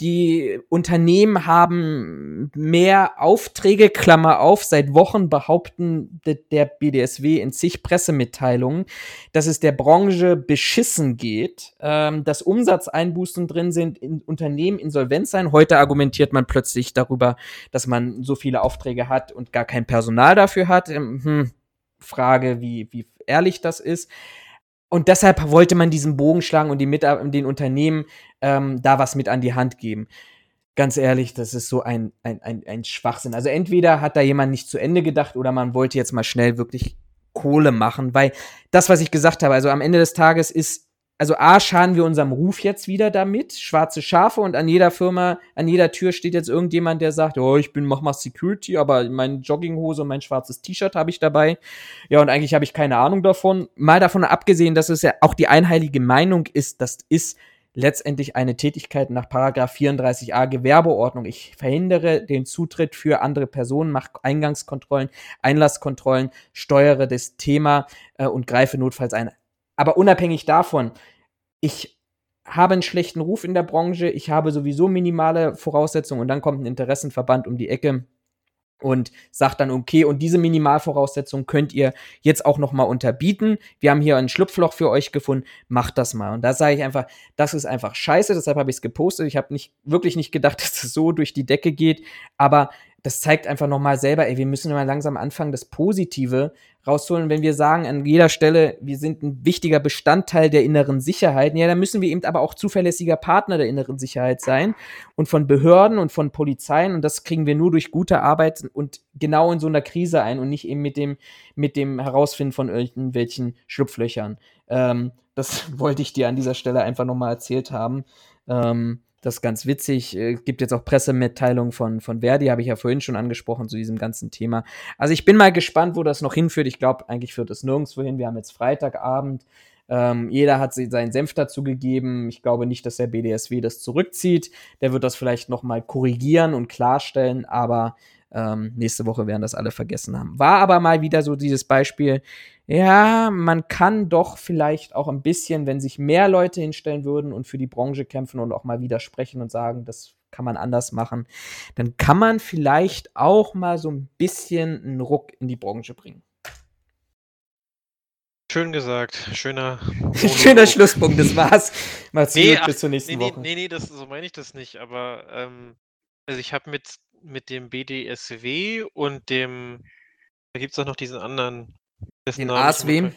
Die Unternehmen haben mehr Aufträge, Klammer auf, seit Wochen behaupten der BDSW in zig Pressemitteilungen, dass es der Branche beschissen geht, ähm, dass Umsatzeinbußen drin sind, in Unternehmen insolvent sein. Heute argumentiert man plötzlich darüber, dass man so viele Aufträge hat und gar kein Personal dafür hat. Ähm, hm, Frage, wie, wie ehrlich das ist. Und deshalb wollte man diesen Bogen schlagen und den Unternehmen ähm, da was mit an die Hand geben. Ganz ehrlich, das ist so ein, ein, ein, ein Schwachsinn. Also entweder hat da jemand nicht zu Ende gedacht oder man wollte jetzt mal schnell wirklich Kohle machen, weil das, was ich gesagt habe, also am Ende des Tages ist also A, schaden wir unserem Ruf jetzt wieder damit, schwarze Schafe und an jeder Firma, an jeder Tür steht jetzt irgendjemand, der sagt, oh, ich bin, mach mal Security, aber meine Jogginghose und mein schwarzes T-Shirt habe ich dabei. Ja, und eigentlich habe ich keine Ahnung davon. Mal davon abgesehen, dass es ja auch die einheilige Meinung ist, das ist letztendlich eine Tätigkeit nach Paragraph 34a Gewerbeordnung. Ich verhindere den Zutritt für andere Personen, mache Eingangskontrollen, Einlasskontrollen, steuere das Thema äh, und greife notfalls ein. Aber unabhängig davon, ich habe einen schlechten Ruf in der Branche, ich habe sowieso minimale Voraussetzungen und dann kommt ein Interessenverband um die Ecke und sagt dann, okay, und diese Minimalvoraussetzungen könnt ihr jetzt auch noch mal unterbieten. Wir haben hier ein Schlupfloch für euch gefunden, macht das mal. Und da sage ich einfach, das ist einfach scheiße, deshalb habe ich es gepostet. Ich habe nicht, wirklich nicht gedacht, dass es so durch die Decke geht, aber das zeigt einfach noch mal selber, ey, wir müssen mal langsam anfangen, das Positive rausholen. Wenn wir sagen an jeder Stelle, wir sind ein wichtiger Bestandteil der inneren Sicherheit, ja, dann müssen wir eben aber auch zuverlässiger Partner der inneren Sicherheit sein und von Behörden und von Polizeien und das kriegen wir nur durch gute Arbeit und genau in so einer Krise ein und nicht eben mit dem, mit dem Herausfinden von irgendwelchen Schlupflöchern. Ähm, das wollte ich dir an dieser Stelle einfach nochmal erzählt haben. Ähm, das ist ganz witzig. Es äh, gibt jetzt auch Pressemitteilungen von, von Verdi, habe ich ja vorhin schon angesprochen, zu diesem ganzen Thema. Also ich bin mal gespannt, wo das noch hinführt. Ich glaube, eigentlich führt es nirgendwo hin. Wir haben jetzt Freitagabend. Ähm, jeder hat seinen Senf dazu gegeben. Ich glaube nicht, dass der BDSW das zurückzieht. Der wird das vielleicht noch mal korrigieren und klarstellen, aber Ähm, nächste Woche werden das alle vergessen haben. War aber mal wieder so dieses Beispiel, ja, man kann doch vielleicht auch ein bisschen, wenn sich mehr Leute hinstellen würden und für die Branche kämpfen und auch mal widersprechen und sagen, das kann man anders machen, dann kann man vielleicht auch mal so ein bisschen einen Ruck in die Branche bringen. Schön gesagt, schöner. Schöner Schlusspunkt, das war's. Macht's Nee, gut, ach, bis zur nächsten Nee, nee, Woche. nee, nee, das, so meine ich das nicht, aber ähm, also ich habe mit, mit dem BDSW und dem, da gibt es auch noch diesen anderen, Den ASW?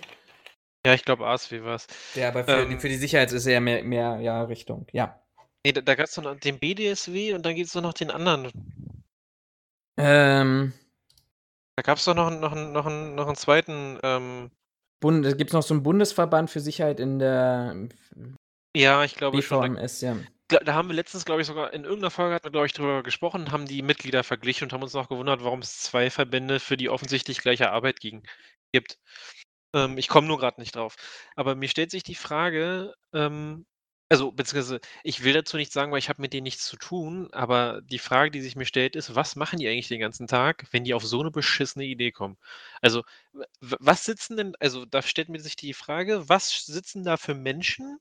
Ja, ich glaube ASW war es. Der aber für, Ähm, für die Sicherheit ist er mehr, mehr ja, Richtung. Ja. Nee, da, da gab es noch den BDSW und dann gibt es noch den anderen. Ähm, Da gab es doch noch, einen- noch, noch, noch einen zweiten, ähm, Bund, es gibt noch so einen Bundesverband für Sicherheit in der ja, ich glaube schon. Da, BVMS, ja. Da haben wir letztens, glaube ich, sogar in irgendeiner Folge hatten wir, glaube ich, drüber gesprochen, haben die Mitglieder verglichen und haben uns noch gewundert, warum es zwei Verbände für die offensichtlich gleiche Arbeit gegen, gibt. Ähm, ich komme nur gerade nicht drauf. Aber mir stellt sich die Frage, ähm, also beziehungsweise ich will dazu nicht sagen, weil ich habe mit denen nichts zu tun, aber die Frage, die sich mir stellt, ist, was machen die eigentlich den ganzen Tag, wenn die auf so eine beschissene Idee kommen? Also was sitzen denn, also da stellt mir sich die Frage, was sitzen da für Menschen,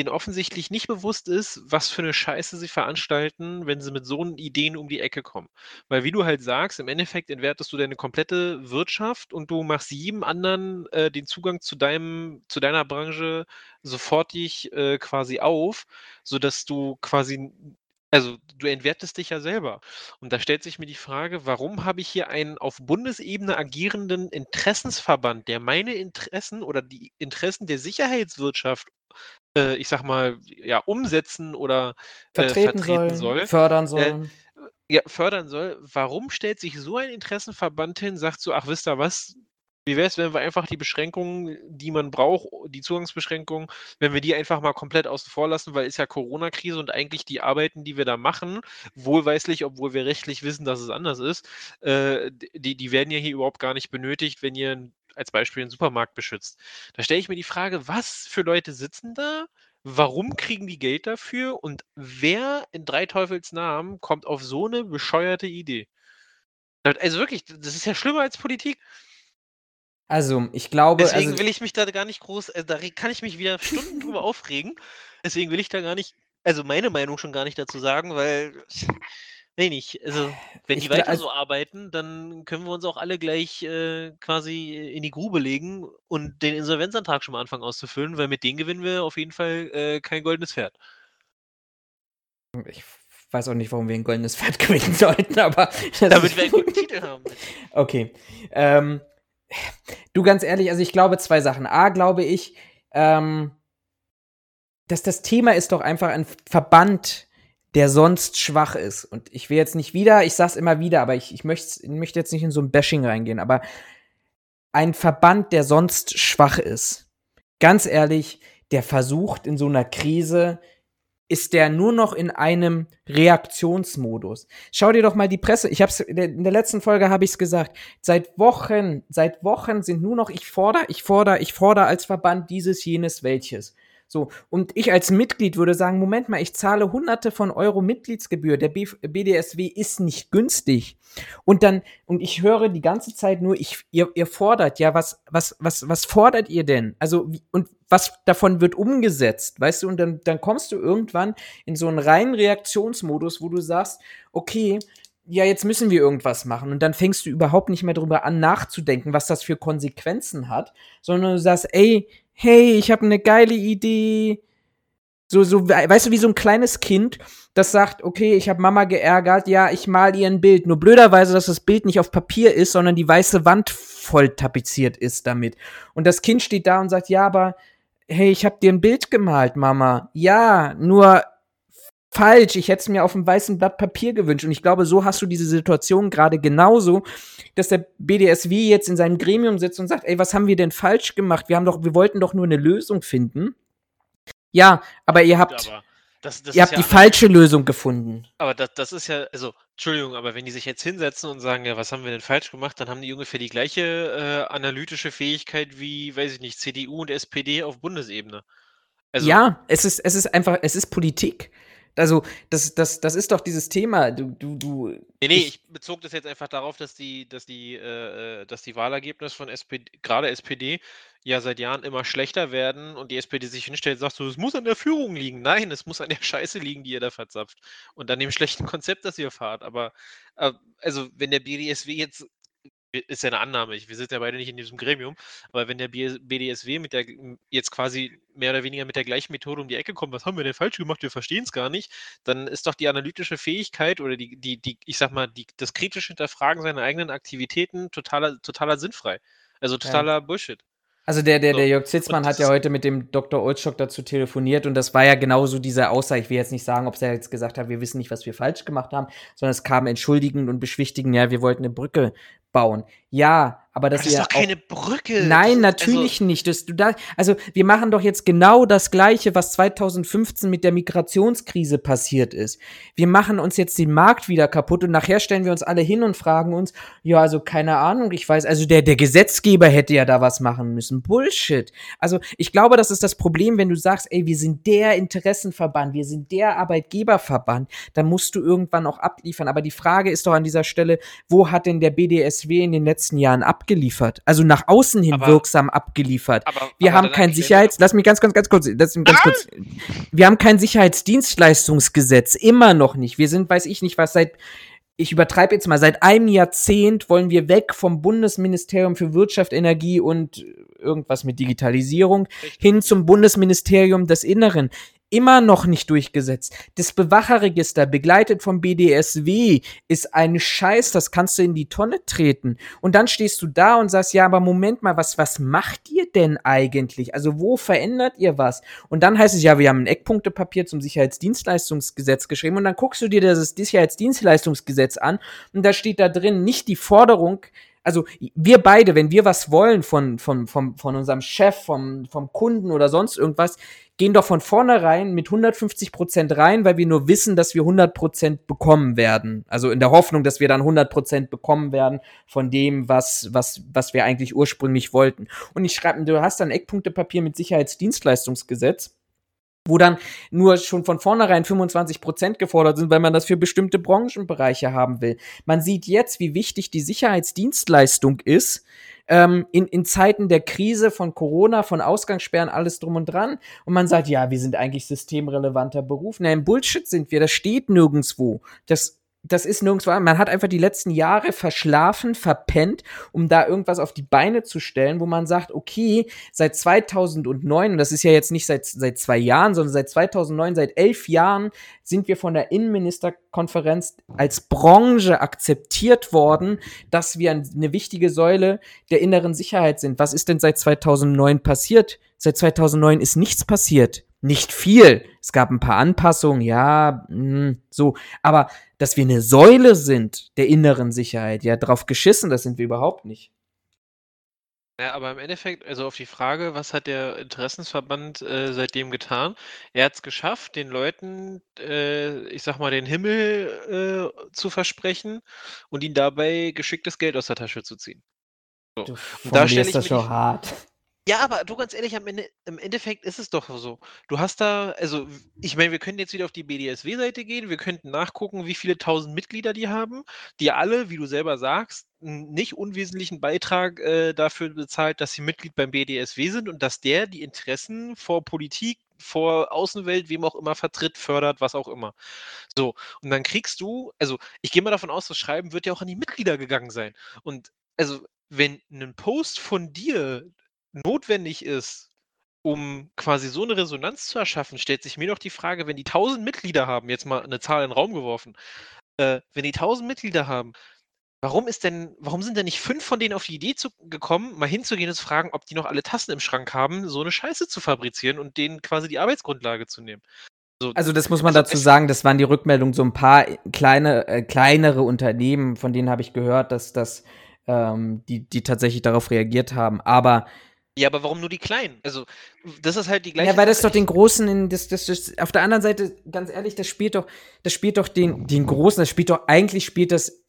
denen offensichtlich nicht bewusst ist, was für eine Scheiße sie veranstalten, wenn sie mit so Ideen um die Ecke kommen. Weil wie du halt sagst, im Endeffekt entwertest du deine komplette Wirtschaft und du machst jedem anderen äh, den Zugang zu deinem, zu deiner Branche sofortig äh, quasi auf, sodass du quasi, also du entwertest dich ja selber. Und da stellt sich mir die Frage, warum habe ich hier einen auf Bundesebene agierenden Interessensverband, der meine Interessen oder die Interessen der Sicherheitswirtschaft äh, ich sag mal, ja, umsetzen oder äh, Vertreten, vertreten sollen, soll, fördern äh, sollen. ja, fördern soll. Warum stellt sich so ein Interessenverband hin, sagt so, ach, wisst ihr was? Wie wäre es, wenn wir einfach die Beschränkungen, die man braucht, die Zugangsbeschränkungen, wenn wir die einfach mal komplett außen vor lassen, weil ist ja Corona-Krise und eigentlich die Arbeiten, die wir da machen, wohlweislich, obwohl wir rechtlich wissen, dass es anders ist, äh, die, die werden ja hier überhaupt gar nicht benötigt, wenn ihr n- als Beispiel einen Supermarkt beschützt. Da stelle ich mir die Frage, was für Leute sitzen da? Warum kriegen die Geld dafür? Und wer in drei Teufels Namen kommt auf so eine bescheuerte Idee? Also wirklich, das ist ja schlimmer als Politik. Also, ich glaube, Deswegen also, will ich mich da gar nicht groß, äh, da kann ich mich wieder Stunden drüber aufregen. Deswegen will ich da gar nicht, also meine Meinung schon gar nicht dazu sagen, weil, nee, nicht. Also, wenn Ich die weiter also- so arbeiten, dann können wir uns auch alle gleich äh, quasi in die Grube legen und den Insolvenzantrag schon mal anfangen auszufüllen, weil mit denen gewinnen wir auf jeden Fall äh, kein goldenes Pferd. ich weiß auch nicht, warum wir ein goldenes Pferd gewinnen sollten, aber. Damit wir einen guten Titel haben. Okay. Ähm, du ganz ehrlich, also ich glaube zwei Sachen. A, glaube ich, ähm, dass das Thema ist doch einfach ein Verband, der sonst schwach ist. Und ich will jetzt nicht wieder, ich sag's immer wieder, aber ich, ich möchte möchte jetzt nicht in so ein Bashing reingehen, aber ein Verband, der sonst schwach ist. Ganz ehrlich, der versucht in so einer Krise, ist der nur noch in einem Reaktionsmodus. Schau dir doch mal die Presse. Ich hab's in der- in der letzten Folge habe ich's gesagt. Seit Wochen, seit Wochen sind nur noch ich fordere, ich fordere, ich fordere als Verband dieses, jenes, welches. So, und ich als Mitglied würde sagen, Moment mal, ich zahle hunderte von Euro Mitgliedsgebühr. Der B BDSW ist nicht günstig. Und dann, und ich höre die ganze Zeit nur, ich, ihr, ihr fordert, ja, was, was, was, was fordert ihr denn? Also, und was davon wird umgesetzt, weißt du? Und dann, dann kommst du irgendwann in so einen reinen Reaktionsmodus, wo du sagst, okay, ja, jetzt müssen wir irgendwas machen. Und dann fängst du überhaupt nicht mehr drüber an, nachzudenken, was das für Konsequenzen hat, sondern du sagst, ey, hey, ich habe eine geile Idee. So, so, we- weißt du, wie so ein kleines Kind, das sagt, okay, ich habe Mama geärgert, ja, ich mal ihr ein Bild. Nur blöderweise, dass das Bild nicht auf Papier ist, sondern die weiße Wand voll tapeziert ist damit. Und das Kind steht da und sagt, ja, aber hey, ich habe dir ein Bild gemalt, Mama. Ja, nur falsch. Ich hätte es mir auf einem weißen Blatt Papier gewünscht. Und ich glaube, so hast du diese Situation gerade genauso, dass der BDSW jetzt in seinem Gremium sitzt und sagt, ey, was haben wir denn falsch gemacht? Wir haben doch, wir wollten doch nur eine Lösung finden. Ja, aber ihr habt, aber das, das ihr habt ja die anders. falsche Lösung gefunden. Aber das, das ist ja, also, Entschuldigung, aber wenn die sich jetzt hinsetzen und sagen, ja, was haben wir denn falsch gemacht, dann haben die ungefähr die gleiche äh, analytische Fähigkeit wie, weiß ich nicht, CDU und SPD auf Bundesebene. Also, ja, es ist, es ist einfach, es ist Politik. Also, das, das, das ist doch dieses Thema. Du, du, du. Nee, nee, ich, ich bezog das jetzt einfach darauf, dass die, dass die, äh, äh dass die Wahlergebnisse von SPD, gerade SPD, ja seit Jahren immer schlechter werden und die SPD sich hinstellt und sagt so, es muss an der Führung liegen. Nein, es muss an der Scheiße liegen, die ihr da verzapft. Und an dem schlechten Konzept, das ihr fahrt. Aber, äh, also, wenn der BDSW jetzt ist ja eine Annahme, wir sind ja beide nicht in diesem Gremium, aber wenn der BDSW mit der jetzt quasi mehr oder weniger mit der gleichen Methode um die Ecke kommt, was haben wir denn falsch gemacht, wir verstehen es gar nicht, dann ist doch die analytische Fähigkeit oder die, die, die, ich sag mal, die, das kritische Hinterfragen seiner eigenen Aktivitäten totaler, totaler sinnfrei. Also totaler ja. Bullshit. Also der, der, der Jörg Zitzmann hat ja heute mit dem Dr. Olschock dazu telefoniert und das war ja genauso diese Aussage. Ich will jetzt nicht sagen, ob er jetzt gesagt hat, wir wissen nicht, was wir falsch gemacht haben, sondern es kam entschuldigend und beschwichtigend, ja, wir wollten eine Brücke bauen. Ja, aber das, das ist doch keine Brücke. Nein, das natürlich also nicht. Das, du da, also wir machen doch jetzt genau das Gleiche, was 2015 mit der Migrationskrise passiert ist. Wir machen uns jetzt den Markt wieder kaputt und nachher stellen wir uns alle hin und fragen uns, ja, also keine Ahnung, ich weiß, also der, der Gesetzgeber hätte ja da was machen müssen. Bullshit. Also ich glaube, das ist das Problem, wenn du sagst, ey, wir sind der Interessenverband, wir sind der Arbeitgeberverband, dann musst du irgendwann auch abliefern. Aber die Frage ist doch an dieser Stelle, wo hat denn der BDSW in den letzten Jahren ab abgeliefert. Also nach außen hin aber, wirksam abgeliefert. Aber, wir aber haben kein Sicherheits... Lass mich ganz, ganz, ganz kurz... Lass mich ganz kurz. Wir haben kein Sicherheitsdienstleistungsgesetz. Immer noch nicht. Wir sind, weiß ich nicht, was seit ich übertreibe jetzt mal, seit einem Jahrzehnt wollen wir weg vom Bundesministerium für Wirtschaft, Energie und irgendwas mit Digitalisierung hin zum Bundesministerium des Inneren immer noch nicht durchgesetzt. Das Bewacherregister, begleitet vom BDSW, ist ein Scheiß, das kannst du in die Tonne treten. Und dann stehst du da und sagst, ja, aber Moment mal, was, was macht ihr denn eigentlich? Also wo verändert ihr was? Und dann heißt es, ja, wir haben ein Eckpunktepapier zum Sicherheitsdienstleistungsgesetz geschrieben und dann guckst du dir das Sicherheitsdienstleistungsgesetz an und da steht da drin nicht die Forderung, also wir beide, wenn wir was wollen von, von, von, von unserem Chef, vom, vom Kunden oder sonst irgendwas, gehen doch von vornherein mit 150 Prozent rein, weil wir nur wissen, dass wir 100 Prozent bekommen werden. Also in der Hoffnung, dass wir dann 100 Prozent bekommen werden von dem, was, was, was wir eigentlich ursprünglich wollten. Und ich schreibe, du hast dann Eckpunktepapier mit Sicherheitsdienstleistungsgesetz wo dann nur schon von vornherein 25 Prozent gefordert sind, weil man das für bestimmte Branchenbereiche haben will. Man sieht jetzt, wie wichtig die Sicherheitsdienstleistung ist, ähm, in, in Zeiten der Krise von Corona, von Ausgangssperren, alles drum und dran. Und man sagt, ja, wir sind eigentlich systemrelevanter Beruf. Nein, Bullshit sind wir, das steht nirgendwo. Das das ist nirgendwo. Man hat einfach die letzten Jahre verschlafen, verpennt, um da irgendwas auf die Beine zu stellen, wo man sagt, okay, seit 2009, und das ist ja jetzt nicht seit, seit zwei Jahren, sondern seit 2009, seit elf Jahren sind wir von der Innenministerkonferenz als Branche akzeptiert worden, dass wir eine wichtige Säule der inneren Sicherheit sind. Was ist denn seit 2009 passiert? Seit 2009 ist nichts passiert. Nicht viel. Es gab ein paar Anpassungen, ja, mh, hm, so. Aber dass wir eine Säule sind der inneren Sicherheit, ja, drauf geschissen, das sind wir überhaupt nicht. Ja, aber im Endeffekt, also auf die Frage, was hat der Interessensverband äh, seitdem getan? Er hat es geschafft, den Leuten, äh, ich sag mal, den Himmel äh, zu versprechen und ihnen dabei geschicktes Geld aus der Tasche zu ziehen. So. Du und da stelle ich das schon hart. Ja, aber du ganz ehrlich, am Ende, im Endeffekt ist es doch so. Du hast da, also ich meine, wir können jetzt wieder auf die BDSW-Seite gehen, wir könnten nachgucken, wie viele tausend Mitglieder die haben, die alle, wie du selber sagst, einen nicht unwesentlichen Beitrag äh, dafür bezahlt, dass sie Mitglied beim BDSW sind und dass der die Interessen vor Politik, vor Außenwelt, wem auch immer vertritt, fördert, was auch immer. So, und dann kriegst du, also ich gehe mal davon aus, das Schreiben wird ja auch an die Mitglieder gegangen sein. Und also wenn ein Post von dir notwendig ist, um quasi so eine Resonanz zu erschaffen, stellt sich mir doch die Frage, wenn die 1000 Mitglieder haben, jetzt mal eine Zahl in den Raum geworfen, äh, wenn die 1000 Mitglieder haben, warum ist denn, warum sind denn nicht fünf von denen auf die Idee zu, gekommen, mal hinzugehen und zu fragen, ob die noch alle Tassen im Schrank haben, so eine Scheiße zu fabrizieren und denen quasi die Arbeitsgrundlage zu nehmen? So, also das muss man also dazu sagen, das waren die Rückmeldungen so ein paar kleine, äh, kleinere Unternehmen, von denen habe ich gehört, dass, dass ähm, die, die tatsächlich darauf reagiert haben. Aber ja, aber warum nur die Kleinen? Also, das ist halt die gleiche. Ja, weil das doch den Großen in, das, das, das, auf der anderen Seite, ganz ehrlich, das spielt doch, das spielt doch den, den Großen, das spielt doch, eigentlich spielt das,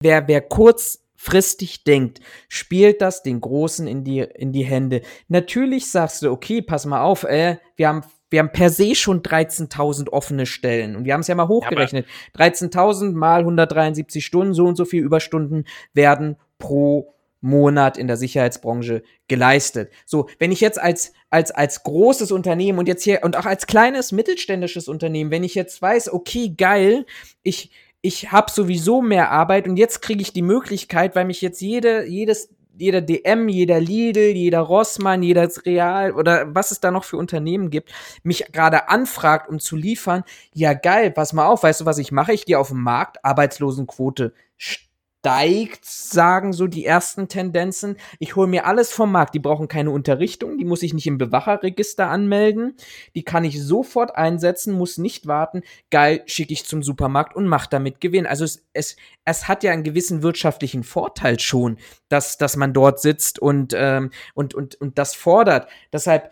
wer, wer kurzfristig denkt, spielt das den Großen in die, in die Hände. Natürlich sagst du, okay, pass mal auf, äh, wir haben wir haben per se schon 13.000 offene Stellen und wir haben es ja mal hochgerechnet. Ja, 13.000 mal 173 Stunden, so und so viel Überstunden werden pro Monat in der Sicherheitsbranche geleistet. So, wenn ich jetzt als als als großes Unternehmen und jetzt hier und auch als kleines mittelständisches Unternehmen, wenn ich jetzt weiß, okay, geil, ich ich habe sowieso mehr Arbeit und jetzt kriege ich die Möglichkeit, weil mich jetzt jede jedes jeder DM, jeder Lidl, jeder Rossmann, jeder Real oder was es da noch für Unternehmen gibt, mich gerade anfragt, um zu liefern, ja geil, pass mal auf, weißt du, was ich mache? Ich gehe auf den Markt, Arbeitslosenquote steigt, sagen so die ersten Tendenzen. Ich hole mir alles vom Markt. Die brauchen keine Unterrichtung, die muss ich nicht im Bewacherregister anmelden. Die kann ich sofort einsetzen, muss nicht warten. Geil, schicke ich zum Supermarkt und mach damit Gewinn. Also es, es, es hat ja einen gewissen wirtschaftlichen Vorteil schon, dass, dass man dort sitzt und, ähm, und, und, und das fordert. Deshalb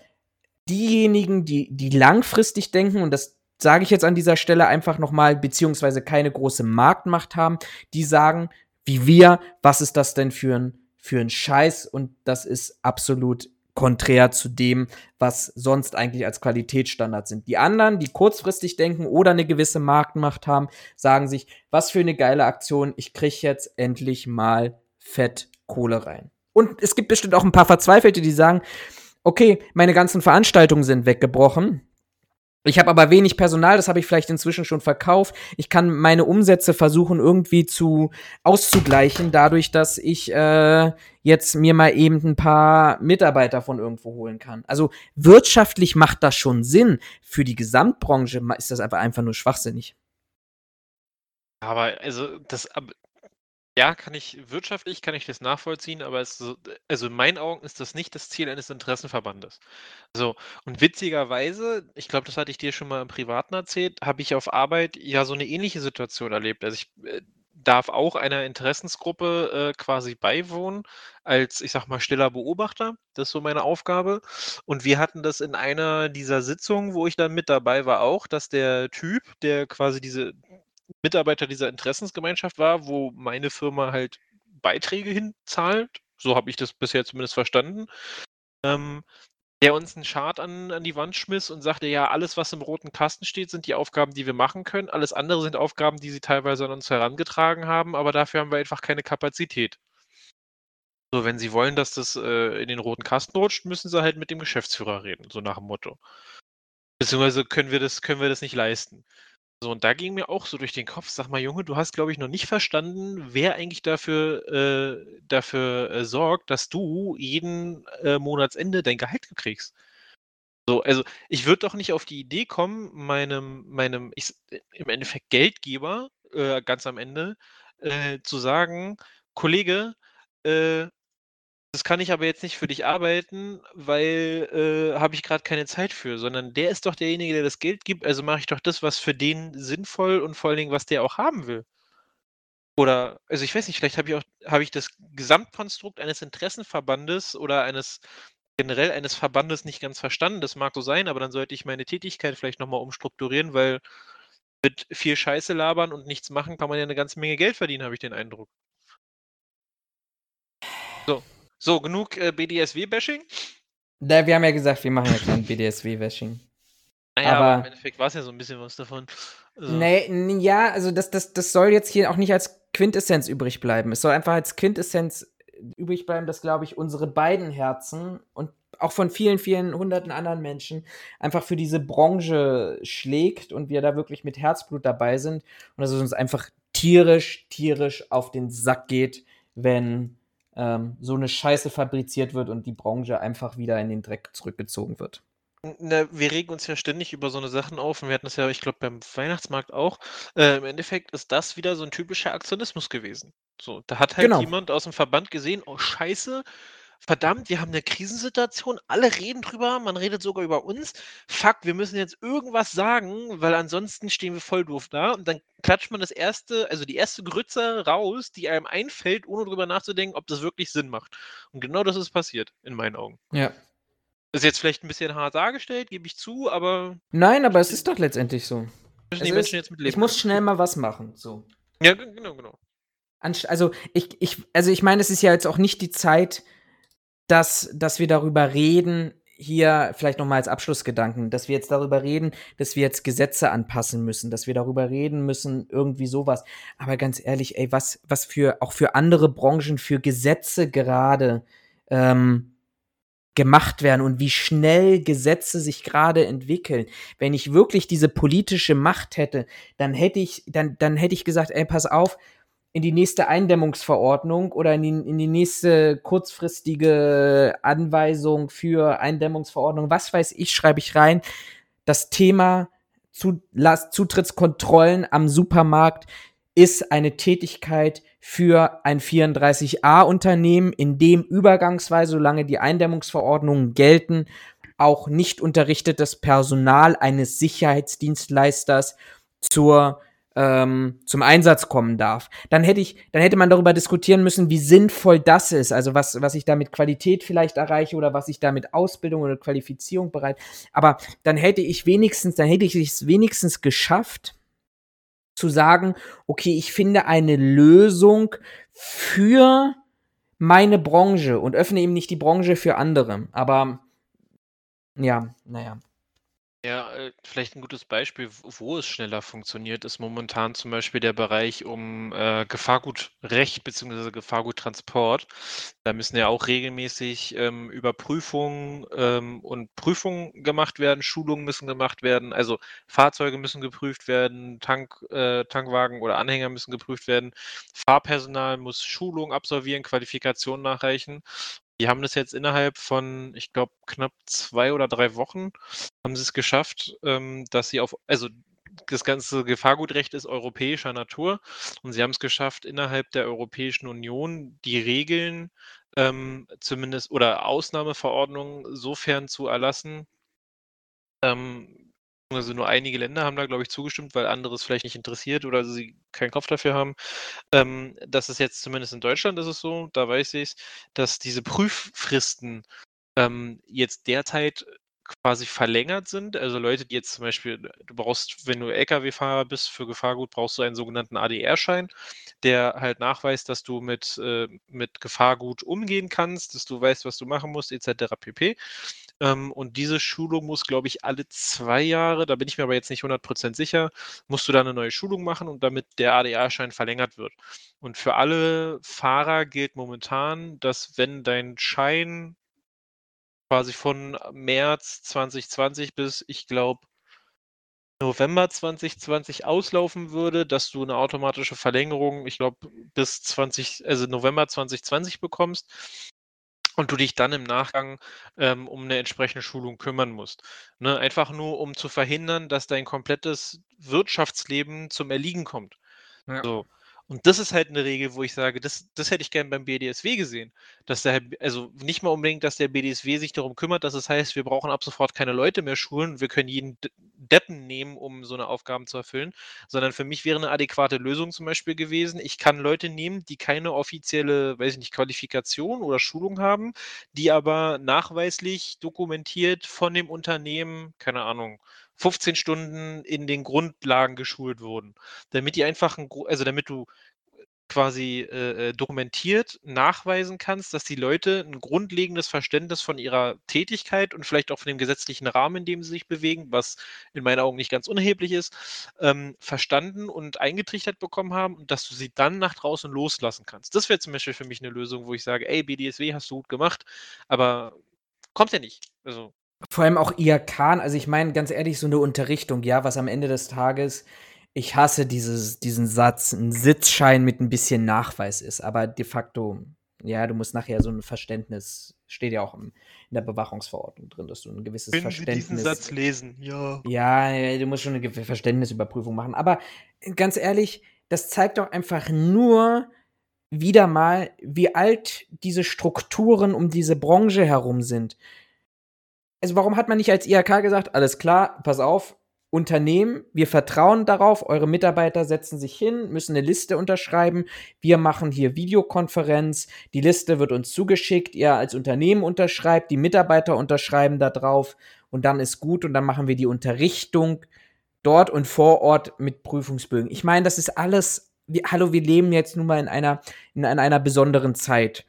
diejenigen, die, die langfristig denken, und das sage ich jetzt an dieser Stelle einfach nochmal, beziehungsweise keine große Marktmacht haben, die sagen, wie wir, was ist das denn für ein, für ein Scheiß? Und das ist absolut konträr zu dem, was sonst eigentlich als Qualitätsstandard sind. Die anderen, die kurzfristig denken oder eine gewisse Marktmacht haben, sagen sich, was für eine geile Aktion, ich krieg jetzt endlich mal Fett Kohle rein. Und es gibt bestimmt auch ein paar Verzweifelte, die sagen, okay, meine ganzen Veranstaltungen sind weggebrochen. Ich habe aber wenig Personal, das habe ich vielleicht inzwischen schon verkauft. Ich kann meine Umsätze versuchen irgendwie zu auszugleichen, dadurch, dass ich äh, jetzt mir mal eben ein paar Mitarbeiter von irgendwo holen kann. Also wirtschaftlich macht das schon Sinn. Für die Gesamtbranche ist das aber einfach nur schwachsinnig. Aber also das, ja, kann ich wirtschaftlich kann ich das nachvollziehen, aber es so also in meinen Augen ist das nicht das Ziel eines Interessenverbandes. So, und witzigerweise, ich glaube, das hatte ich dir schon mal im Privaten erzählt, habe ich auf Arbeit ja so eine ähnliche Situation erlebt. Also ich äh, darf auch einer Interessensgruppe äh, quasi beiwohnen als, ich sag mal, stiller Beobachter. Das ist so meine Aufgabe. Und wir hatten das in einer dieser Sitzungen, wo ich dann mit dabei war, auch, dass der Typ, der quasi diese Mitarbeiter dieser Interessensgemeinschaft war, wo meine Firma halt Beiträge hinzahlt. So habe ich das bisher zumindest verstanden. Ähm, der uns einen Chart an, an die Wand schmiss und sagte, ja, alles, was im roten Kasten steht, sind die Aufgaben, die wir machen können. Alles andere sind Aufgaben, die sie teilweise an uns herangetragen haben, aber dafür haben wir einfach keine Kapazität. So, wenn sie wollen, dass das äh, in den roten Kasten rutscht, müssen sie halt mit dem Geschäftsführer reden, so nach dem Motto. Beziehungsweise können wir das, können wir das nicht leisten. So, und da ging mir auch so durch den Kopf, sag mal, Junge, du hast, glaube ich, noch nicht verstanden, wer eigentlich dafür, äh, dafür äh, sorgt, dass du jeden äh, Monatsende dein Gehalt kriegst. So, also ich würde doch nicht auf die Idee kommen, meinem, meinem, ich, im Endeffekt Geldgeber, äh, ganz am Ende, äh, zu sagen, Kollege, äh, das kann ich aber jetzt nicht für dich arbeiten, weil äh, habe ich gerade keine Zeit für, sondern der ist doch derjenige, der das Geld gibt, also mache ich doch das, was für den sinnvoll und vor allen Dingen, was der auch haben will. Oder, also ich weiß nicht, vielleicht habe ich auch, habe ich das Gesamtkonstrukt eines Interessenverbandes oder eines generell eines Verbandes nicht ganz verstanden. Das mag so sein, aber dann sollte ich meine Tätigkeit vielleicht nochmal umstrukturieren, weil mit viel Scheiße labern und nichts machen kann man ja eine ganze Menge Geld verdienen, habe ich den Eindruck. So. Genug äh, BDSW-Bashing. Da, wir haben ja gesagt, wir machen ja kein BDSW-Bashing. Naja, aber, aber, im Endeffekt war es ja so ein bisschen was davon. Also. Nee, ja, also das, das, das soll jetzt hier auch nicht als Quintessenz übrig bleiben. Es soll einfach als Quintessenz übrig bleiben, dass, glaube ich, unsere beiden Herzen und auch von vielen, vielen hunderten anderen Menschen einfach für diese Branche schlägt und wir da wirklich mit Herzblut dabei sind und dass es uns einfach tierisch, tierisch auf den Sack geht, wenn ähm, so eine Scheiße fabriziert wird und die Branche einfach wieder in den Dreck zurückgezogen wird. Na, wir regen uns ja ständig über so eine Sachen auf und wir hatten das ja, ich glaube, beim Weihnachtsmarkt auch. Äh, Im Endeffekt ist das wieder so ein typischer Aktionismus gewesen. So, da hat halt genau. jemand aus dem Verband gesehen, oh Scheiße, verdammt, wir haben eine Krisensituation, alle reden drüber, man redet sogar über uns. Fuck, wir müssen jetzt irgendwas sagen, weil ansonsten stehen wir voll doof da. Und dann klatscht man das erste, also die erste Grütze raus, die einem einfällt, ohne drüber nachzudenken, ob das wirklich Sinn macht. Und genau das ist passiert, in meinen Augen. Ja. Ist jetzt vielleicht ein bisschen hart dargestellt, gebe ich zu, aber. Nein, aber es ist doch letztendlich so. Müssen die Menschen ist, jetzt mit leben. Ich muss schnell mal was machen. So. Ja, genau, genau. Also ich, ich, also ich meine, es ist ja jetzt auch nicht die Zeit, dass, dass wir darüber reden, hier vielleicht noch mal als Abschlussgedanken, dass wir jetzt darüber reden, dass wir jetzt Gesetze anpassen müssen, dass wir darüber reden müssen, irgendwie sowas. Aber ganz ehrlich, ey, was, was für, auch für andere Branchen, für Gesetze gerade ähm, gemacht werden und wie schnell Gesetze sich gerade entwickeln. Wenn ich wirklich diese politische Macht hätte, dann hätte ich, dann, dann hätte ich gesagt, ey, pass auf, in die nächste Eindämmungsverordnung oder in die, in die nächste kurzfristige Anweisung für Eindämmungsverordnung, was weiß ich, schreibe ich rein, das Thema Zutrittskontrollen am Supermarkt ist eine Tätigkeit für ein 34a-Unternehmen, in dem übergangsweise, solange die Eindämmungsverordnungen gelten, auch nicht unterrichtetes Personal eines Sicherheitsdienstleisters zur ähm, zum Einsatz kommen darf. Dann hätte ich, dann hätte man darüber diskutieren müssen, wie sinnvoll das ist, also was, was ich da mit Qualität vielleicht erreiche oder was ich da mit Ausbildung oder Qualifizierung bereit. Aber dann hätte ich wenigstens, dann hätte ich es wenigstens geschafft, zu sagen, okay, ich finde eine Lösung für meine Branche und öffne eben nicht die Branche für andere. Aber ja, naja. Ja, äh, vielleicht ein gutes Beispiel, wo es schneller funktioniert, ist momentan zum Beispiel der Bereich um äh, Gefahrgutrecht bzw. Gefahrguttransport. Da müssen ja auch regelmäßig ähm, Überprüfungen ähm, und Prüfungen gemacht werden, Schulungen müssen gemacht werden, also Fahrzeuge müssen geprüft werden, Tank, äh, Tankwagen oder Anhänger müssen geprüft werden, Fahrpersonal muss Schulungen absolvieren, Qualifikationen nachreichen. Die haben das jetzt innerhalb von, ich glaube, knapp zwei oder drei Wochen haben sie es geschafft, ähm, dass sie auf, also das ganze Gefahrgutrecht ist europäischer Natur und sie haben es geschafft, innerhalb der Europäischen Union die Regeln ähm, zumindest oder Ausnahmeverordnungen sofern zu erlassen, ähm, also nur einige Länder haben da, glaube ich, zugestimmt, weil andere es vielleicht nicht interessiert oder sie keinen Kopf dafür haben. Ähm, das ist jetzt zumindest in Deutschland ist es so, da weiß ich es, dass diese Prüffristen ähm, jetzt derzeit quasi verlängert sind. Also Leute, die jetzt zum Beispiel, du brauchst, wenn du Lkw-Fahrer bist für Gefahrgut, brauchst du einen sogenannten ADR-Schein, der halt nachweist, dass du mit, äh, mit Gefahrgut umgehen kannst, dass du weißt, was du machen musst, etc. pp. Ähm, und diese Schulung muss, glaube ich, alle zwei Jahre, da bin ich mir aber jetzt nicht 100% sicher, musst du da eine neue Schulung machen und damit der ADA-Schein verlängert wird. Und für alle Fahrer gilt momentan, dass wenn dein Schein quasi von März 2020 bis, ich glaube, November 2020 auslaufen würde, dass du eine automatische Verlängerung, ich glaube, bis 20, also November 2020 bekommst und du dich dann im Nachgang ähm, um eine entsprechende Schulung kümmern musst. Ne? Einfach nur, um zu verhindern, dass dein komplettes Wirtschaftsleben zum Erliegen kommt. Ja. So. Und das ist halt eine Regel, wo ich sage, das, das hätte ich gern beim BDSW gesehen. Dass der, also nicht mal unbedingt, dass der BDSW sich darum kümmert, dass es heißt, wir brauchen ab sofort keine Leute mehr schulen, wir können jeden Deppen nehmen, um so eine Aufgabe zu erfüllen, sondern für mich wäre eine adäquate Lösung zum Beispiel gewesen, ich kann Leute nehmen, die keine offizielle, weiß ich nicht, Qualifikation oder Schulung haben, die aber nachweislich dokumentiert von dem Unternehmen, keine Ahnung, 15 Stunden in den Grundlagen geschult wurden. Damit die einfach, ein, also damit du quasi äh, äh, dokumentiert nachweisen kannst, dass die Leute ein grundlegendes Verständnis von ihrer Tätigkeit und vielleicht auch von dem gesetzlichen Rahmen, in dem sie sich bewegen, was in meinen Augen nicht ganz unerheblich ist, ähm, verstanden und eingetrichtert bekommen haben und dass du sie dann nach draußen loslassen kannst. Das wäre zum Beispiel für mich eine Lösung, wo ich sage, ey, BDSW hast du gut gemacht, aber kommt ja nicht. Also vor allem auch IAK, also ich meine ganz ehrlich, so eine Unterrichtung, ja, was am Ende des Tages, ich hasse dieses, diesen Satz, ein Sitzschein mit ein bisschen Nachweis ist, aber de facto, ja, du musst nachher so ein Verständnis, steht ja auch in der Bewachungsverordnung drin, dass du ein gewisses Wenn Verständnis. Wir diesen Satz lesen, ja. Ja, du musst schon eine Verständnisüberprüfung machen. Aber ganz ehrlich, das zeigt doch einfach nur wieder mal, wie alt diese Strukturen um diese Branche herum sind also warum hat man nicht als IHK gesagt, alles klar, pass auf, Unternehmen, wir vertrauen darauf, eure Mitarbeiter setzen sich hin, müssen eine Liste unterschreiben, wir machen hier Videokonferenz, die Liste wird uns zugeschickt, ihr als Unternehmen unterschreibt, die Mitarbeiter unterschreiben da drauf und dann ist gut und dann machen wir die Unterrichtung dort und vor Ort mit Prüfungsbögen. Ich meine, das ist alles, wir, hallo, wir leben jetzt nun mal in einer, in einer besonderen Zeit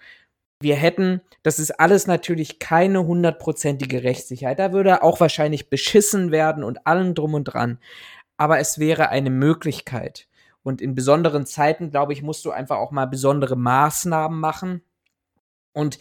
wir hätten, das ist alles natürlich keine hundertprozentige Rechtssicherheit. Da würde auch wahrscheinlich beschissen werden und allem drum und dran. Aber es wäre eine Möglichkeit. Und in besonderen Zeiten, glaube ich, musst du einfach auch mal besondere Maßnahmen machen. Und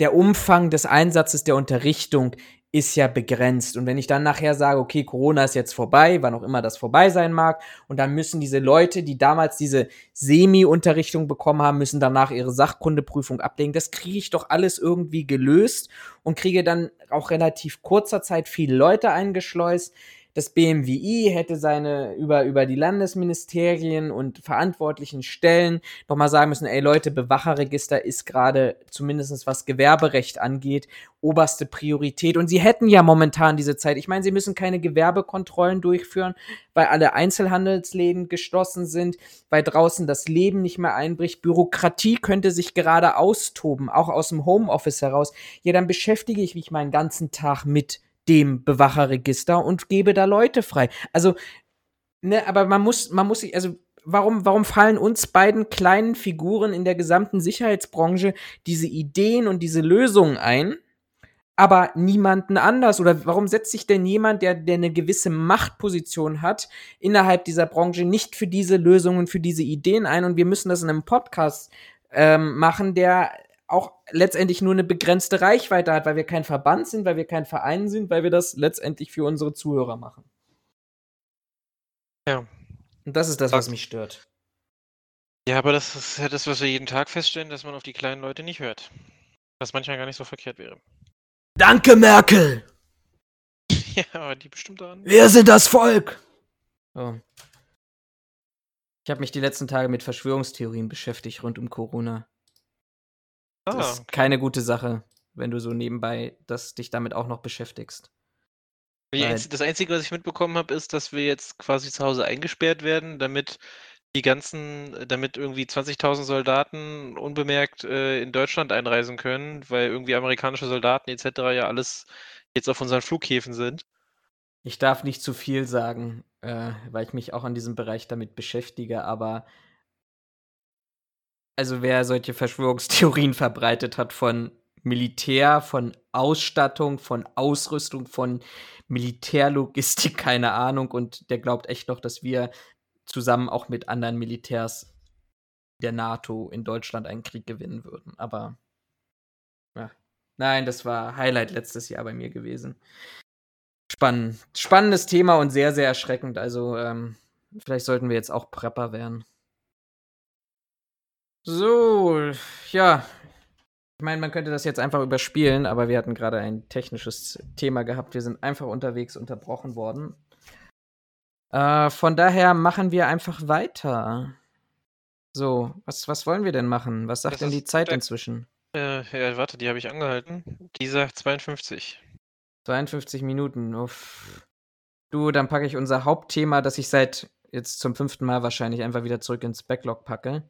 der Umfang des Einsatzes der Unterrichtung ist ja begrenzt. Und wenn ich dann nachher sage, okay, Corona ist jetzt vorbei, wann auch immer das vorbei sein mag, und dann müssen diese Leute, die damals diese Semi-Unterrichtung bekommen haben, müssen danach ihre Sachkundeprüfung ablegen, das kriege ich doch alles irgendwie gelöst und kriege dann auch relativ kurzer Zeit viele Leute eingeschleust, das BMWI hätte seine über, über die Landesministerien und verantwortlichen Stellen nochmal sagen müssen, ey Leute, Bewacherregister ist gerade zumindest was Gewerberecht angeht, oberste Priorität. Und sie hätten ja momentan diese Zeit. Ich meine, sie müssen keine Gewerbekontrollen durchführen, weil alle Einzelhandelsläden geschlossen sind, weil draußen das Leben nicht mehr einbricht. Bürokratie könnte sich gerade austoben, auch aus dem Homeoffice heraus. Ja, dann beschäftige ich mich meinen ganzen Tag mit dem Bewacherregister und gebe da Leute frei. Also, ne, aber man muss, man muss sich, also warum, warum fallen uns beiden kleinen Figuren in der gesamten Sicherheitsbranche diese Ideen und diese Lösungen ein, aber niemanden anders? Oder warum setzt sich denn jemand, der, der eine gewisse Machtposition hat, innerhalb dieser Branche nicht für diese Lösungen, für diese Ideen ein? Und wir müssen das in einem Podcast ähm, machen, der auch letztendlich nur eine begrenzte Reichweite hat, weil wir kein Verband sind, weil wir kein Verein sind, weil wir das letztendlich für unsere Zuhörer machen. Ja. Und das ist das, was mich stört. Ja, aber das ist ja das, was wir jeden Tag feststellen, dass man auf die kleinen Leute nicht hört. Was manchmal gar nicht so verkehrt wäre. Danke, Merkel! ja, aber die bestimmt daran. Wir sind das Volk! Oh. Ich habe mich die letzten Tage mit Verschwörungstheorien beschäftigt rund um Corona. Ah, das ist okay. keine gute Sache, wenn du so nebenbei das, dich damit auch noch beschäftigst. Das Einzige, was ich mitbekommen habe, ist, dass wir jetzt quasi zu Hause eingesperrt werden, damit die ganzen, damit irgendwie 20.000 Soldaten unbemerkt äh, in Deutschland einreisen können, weil irgendwie amerikanische Soldaten etc. ja alles jetzt auf unseren Flughäfen sind. Ich darf nicht zu viel sagen, äh, weil ich mich auch an diesem Bereich damit beschäftige, aber also wer solche Verschwörungstheorien verbreitet hat von Militär, von Ausstattung, von Ausrüstung, von Militärlogistik, keine Ahnung, und der glaubt echt noch, dass wir zusammen auch mit anderen Militärs der NATO in Deutschland einen Krieg gewinnen würden. Aber ja. Nein, das war Highlight letztes Jahr bei mir gewesen. Spannend. Spannendes Thema und sehr, sehr erschreckend. Also, ähm, vielleicht sollten wir jetzt auch Prepper werden. So, ja. Ich meine, man könnte das jetzt einfach überspielen, aber wir hatten gerade ein technisches Thema gehabt. Wir sind einfach unterwegs unterbrochen worden. Äh, von daher machen wir einfach weiter. So, was, was wollen wir denn machen? Was sagt das denn die Zeit inzwischen? Äh, ja, warte, die habe ich angehalten. Die sagt 52. 52 Minuten. Uff. Du, dann packe ich unser Hauptthema, das ich seit jetzt zum fünften Mal wahrscheinlich einfach wieder zurück ins Backlog packe.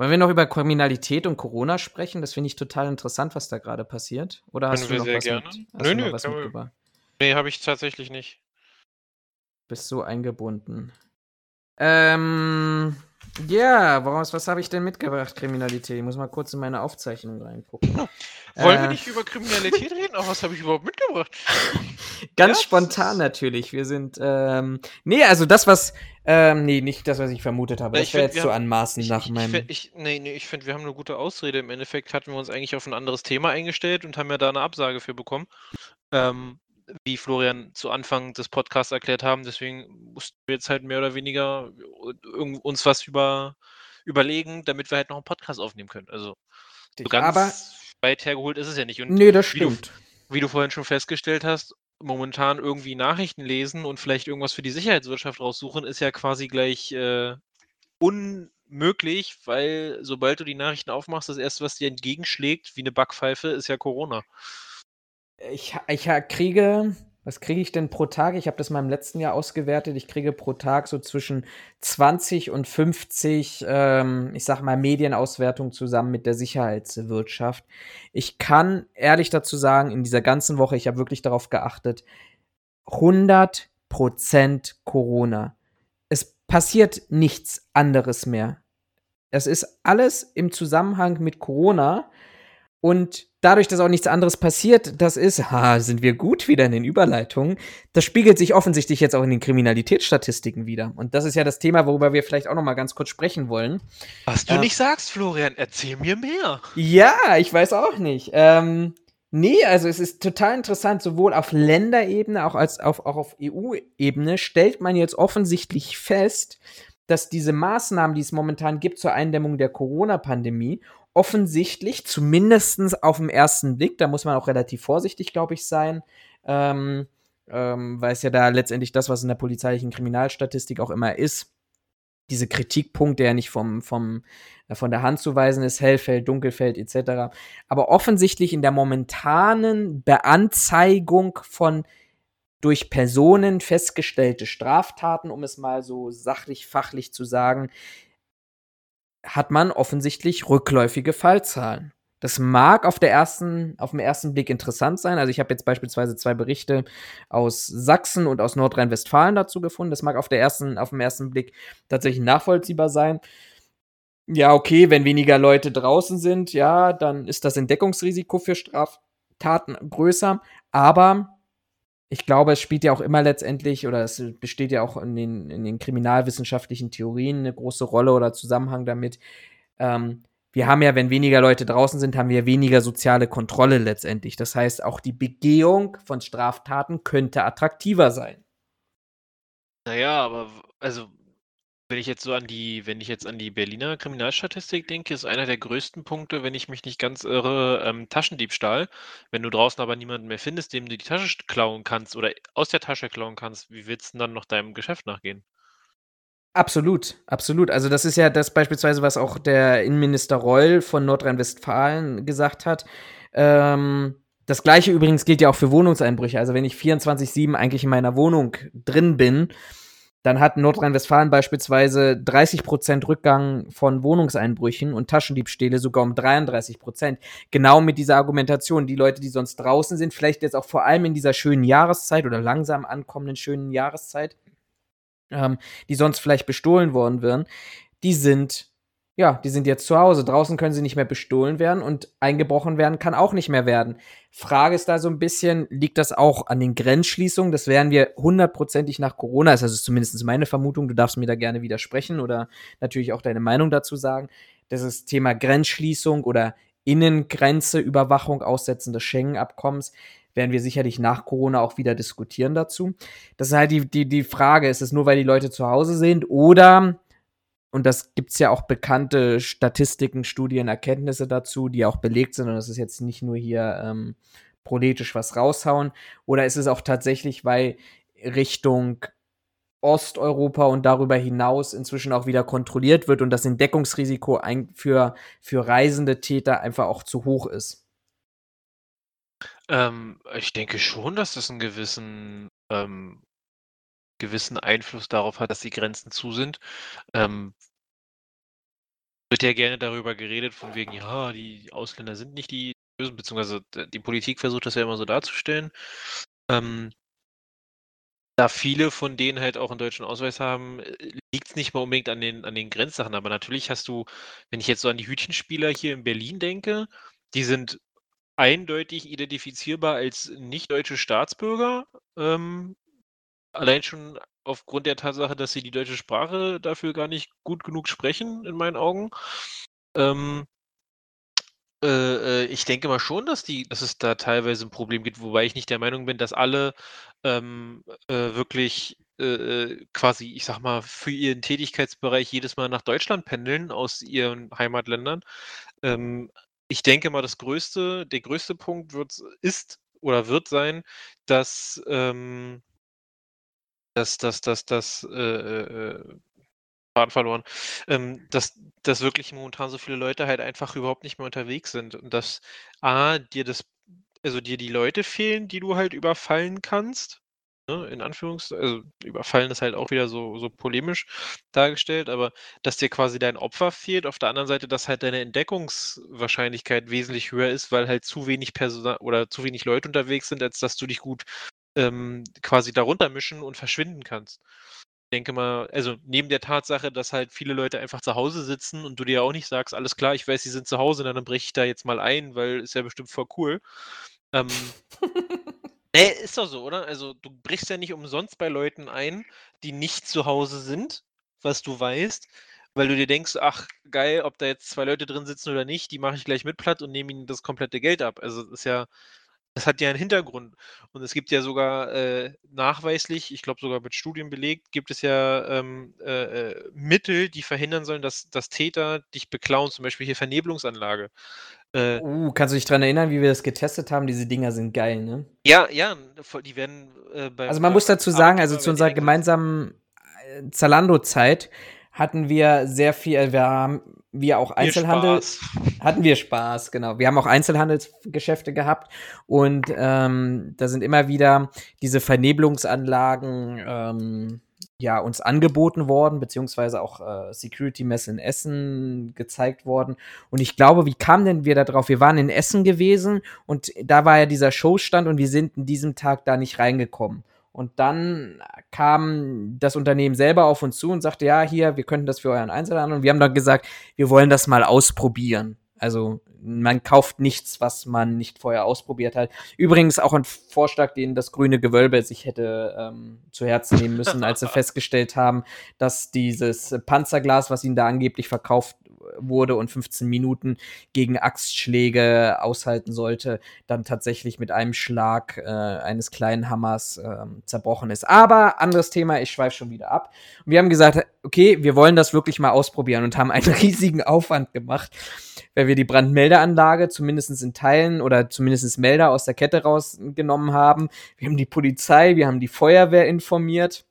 Wollen wir noch über Kriminalität und Corona sprechen? Das finde ich total interessant, was da gerade passiert. Oder hast Können du noch was, gerne. Mit, nö, noch was mitgebracht? Nee, habe ich tatsächlich nicht. Bist so eingebunden. Ähm, ja, was, was habe ich denn mitgebracht, Kriminalität? Ich muss mal kurz in meine Aufzeichnung reingucken. Wollen äh, wir nicht über Kriminalität reden? Auch was habe ich überhaupt mitgebracht? Ganz ja? spontan natürlich. Wir sind, ähm, nee, also das, was, ähm, nee, nicht das, was ich vermutet habe. das wäre jetzt so anmaßend nach ich, meinem. Ich, nee, nee, ich finde, wir haben eine gute Ausrede. Im Endeffekt hatten wir uns eigentlich auf ein anderes Thema eingestellt und haben ja da eine Absage für bekommen. Ähm, wie Florian zu Anfang des Podcasts erklärt haben. Deswegen mussten wir jetzt halt mehr oder weniger uns was über, überlegen, damit wir halt noch einen Podcast aufnehmen können. Also so ganz Aber weit hergeholt ist es ja nicht. Und nee, das stimmt. Wie du, wie du vorhin schon festgestellt hast, momentan irgendwie Nachrichten lesen und vielleicht irgendwas für die Sicherheitswirtschaft raussuchen, ist ja quasi gleich äh, unmöglich, weil sobald du die Nachrichten aufmachst, das erste, was dir entgegenschlägt, wie eine Backpfeife, ist ja Corona. Ich, ich kriege, was kriege ich denn pro Tag? Ich habe das mal im letzten Jahr ausgewertet. Ich kriege pro Tag so zwischen 20 und 50, ähm, ich sag mal, Medienauswertungen zusammen mit der Sicherheitswirtschaft. Ich kann ehrlich dazu sagen, in dieser ganzen Woche, ich habe wirklich darauf geachtet, 100% Corona. Es passiert nichts anderes mehr. Es ist alles im Zusammenhang mit Corona Und dadurch, dass auch nichts anderes passiert, das ist, ha, sind wir gut wieder in den Überleitungen. Das spiegelt sich offensichtlich jetzt auch in den Kriminalitätsstatistiken wieder. Und das ist ja das Thema, worüber wir vielleicht auch noch mal ganz kurz sprechen wollen. Was du äh, nicht sagst, Florian, erzähl mir mehr. Ja, ich weiß auch nicht. Ähm, nee, also es ist total interessant, sowohl auf Länderebene auch als auf, auch auf EU-Ebene stellt man jetzt offensichtlich fest, dass diese Maßnahmen, die es momentan gibt zur Eindämmung der Corona-Pandemie offensichtlich, zumindest auf den ersten Blick, da muss man auch relativ vorsichtig, glaube ich, sein, ähm, ähm, weil es ja da letztendlich das, was in der polizeilichen Kriminalstatistik auch immer ist, diese Kritikpunkt, der nicht vom, vom, äh, von der Hand zu weisen ist, Hellfeld, Dunkelfeld etc. Aber offensichtlich in der momentanen Beanzeigung von durch Personen festgestellte Straftaten, um es mal so sachlich, fachlich zu sagen, hat man offensichtlich rückläufige Fallzahlen. Das mag auf, der ersten, auf den ersten Blick interessant sein. Also ich habe jetzt beispielsweise zwei Berichte aus Sachsen und aus Nordrhein-Westfalen dazu gefunden. Das mag auf, der ersten, auf den ersten Blick tatsächlich nachvollziehbar sein. Ja, okay, wenn weniger Leute draußen sind, ja, dann ist das Entdeckungsrisiko für Straftaten größer. Aber ich glaube, es spielt ja auch immer letztendlich, oder es besteht ja auch in den, in den kriminalwissenschaftlichen Theorien eine große Rolle oder Zusammenhang damit. Ähm, wir haben ja, wenn weniger Leute draußen sind, haben wir weniger soziale Kontrolle letztendlich. Das heißt, auch die Begehung von Straftaten könnte attraktiver sein. Naja, aber also wenn ich jetzt so an die, wenn ich jetzt an die Berliner Kriminalstatistik denke, ist einer der größten Punkte, wenn ich mich nicht ganz irre, ähm, Taschendiebstahl. Wenn du draußen aber niemanden mehr findest, dem du die Tasche klauen kannst oder aus der Tasche klauen kannst, wie willst du denn dann noch deinem Geschäft nachgehen? Absolut, absolut. Also das ist ja das beispielsweise, was auch der Innenminister Reul von Nordrhein-Westfalen gesagt hat. Ähm, das gleiche übrigens gilt ja auch für Wohnungseinbrüche. Also wenn ich 24-7 eigentlich in meiner Wohnung drin bin, dann hat Nordrhein-Westfalen beispielsweise 30% Rückgang von Wohnungseinbrüchen und Taschendiebstähle sogar um 33%. Genau mit dieser Argumentation. Die Leute, die sonst draußen sind, vielleicht jetzt auch vor allem in dieser schönen Jahreszeit oder langsam ankommenden schönen Jahreszeit, ähm, die sonst vielleicht bestohlen worden wären, die sind ja, die sind jetzt zu Hause. Draußen können sie nicht mehr bestohlen werden und eingebrochen werden kann auch nicht mehr werden. Frage ist da so ein bisschen, liegt das auch an den Grenzschließungen? Das werden wir hundertprozentig nach Corona, ist also zumindest meine Vermutung, du darfst mir da gerne widersprechen oder natürlich auch deine Meinung dazu sagen. Das ist Thema Grenzschließung oder Innengrenzeüberwachung, Aussetzen des Schengen-Abkommens werden wir sicherlich nach Corona auch wieder diskutieren dazu. Das ist halt die, die, die Frage, ist es nur, weil die Leute zu Hause sind oder und das gibt es ja auch bekannte Statistiken, Studien, Erkenntnisse dazu, die auch belegt sind. Und das ist jetzt nicht nur hier ähm, proletisch was raushauen. Oder ist es auch tatsächlich, weil Richtung Osteuropa und darüber hinaus inzwischen auch wieder kontrolliert wird und das Entdeckungsrisiko für, für reisende Täter einfach auch zu hoch ist? Ähm, ich denke schon, dass das einen gewissen ähm, gewissen Einfluss darauf hat, dass die Grenzen zu sind. Ähm wird ja gerne darüber geredet, von wegen, ja, die Ausländer sind nicht die Bösen, beziehungsweise die Politik versucht das ja immer so darzustellen. Ähm, da viele von denen halt auch einen deutschen Ausweis haben, liegt es nicht mal unbedingt an den, an den Grenzsachen. Aber natürlich hast du, wenn ich jetzt so an die Hütchenspieler hier in Berlin denke, die sind eindeutig identifizierbar als nicht deutsche Staatsbürger. Ähm, Allein schon aufgrund der Tatsache, dass sie die deutsche Sprache dafür gar nicht gut genug sprechen, in meinen Augen. Ähm, äh, äh, ich denke mal schon, dass die dass es da teilweise ein Problem gibt, wobei ich nicht der Meinung bin, dass alle, ähm, äh, wirklich, äh, äh, quasi, ich sage mal, für ihren Tätigkeitsbereich jedes Mal nach Deutschland pendeln aus ihren Heimatländern. Ähm, ich denke mal, das größte der größte Punkt wird ist oder wird sein, dass, ähm dass dass dass dass, äh, äh, äh Faden verloren, ähm, dass dass wirklich momentan so viele Leute halt einfach überhaupt nicht mehr unterwegs sind und dass A, dir das also dir die Leute fehlen, die du halt überfallen kannst, ne, in Anführungs also überfallen ist halt auch wieder so so polemisch dargestellt, aber dass dir quasi dein Opfer fehlt. Auf der anderen Seite, dass halt deine Entdeckungswahrscheinlichkeit wesentlich höher ist, weil halt zu wenig Persona oder zu wenig Leute unterwegs sind, als dass du dich gut ähm, quasi darunter mischen und verschwinden kannst. denke mal, also neben der Tatsache, dass halt viele Leute einfach zu Hause sitzen und du dir auch nicht sagst, alles klar, ich weiß, sie sind zu Hause, dann breche ich da jetzt mal ein, weil ist ja bestimmt voll cool. Ähm, ne, ist doch so, oder? Also du brichst ja nicht umsonst bei Leuten ein, die nicht zu Hause sind, was du weißt, weil du dir denkst, ach geil, ob da jetzt zwei Leute drin sitzen oder nicht, die mache ich gleich mit platt und nehme ihnen das komplette Geld ab. Also das ist ja das hat ja einen Hintergrund. Und es gibt ja sogar äh, nachweislich, ich glaube sogar mit Studien belegt, gibt es ja ähm, äh, äh, Mittel, die verhindern sollen, dass, dass Täter dich beklauen, zum Beispiel hier Vernebelungsanlage. Äh, uh, kannst du dich daran erinnern, wie wir das getestet haben? Diese Dinger sind geil, ne? Ja, ja, die werden äh, bei. Also man muss dazu sagen, also zu unserer gemeinsamen äh, Zalando-Zeit hatten wir sehr viel, äh, wir haben wir auch Einzelhandel hatten wir Spaß, genau. Wir haben auch Einzelhandelsgeschäfte gehabt und ähm, da sind immer wieder diese Vernebelungsanlagen ähm, ja uns angeboten worden, beziehungsweise auch äh, Security Messe in Essen gezeigt worden. Und ich glaube, wie kamen denn wir da drauf? Wir waren in Essen gewesen und da war ja dieser Showstand und wir sind in diesem Tag da nicht reingekommen. Und dann kam das Unternehmen selber auf uns zu und sagte, ja, hier, wir könnten das für euren Einzelhandel. Und wir haben dann gesagt, wir wollen das mal ausprobieren. Also man kauft nichts, was man nicht vorher ausprobiert hat. Übrigens auch ein Vorschlag, den das grüne Gewölbe sich hätte ähm, zu Herzen nehmen müssen, als sie festgestellt haben, dass dieses Panzerglas, was ihnen da angeblich verkauft wurde und 15 Minuten gegen Axtschläge aushalten sollte, dann tatsächlich mit einem Schlag äh, eines kleinen Hammers äh, zerbrochen ist. Aber anderes Thema, ich schweife schon wieder ab. Und wir haben gesagt, okay, wir wollen das wirklich mal ausprobieren und haben einen riesigen Aufwand gemacht, weil wir die Brandmeldeanlage zumindest in Teilen oder zumindest Melder aus der Kette rausgenommen haben. Wir haben die Polizei, wir haben die Feuerwehr informiert.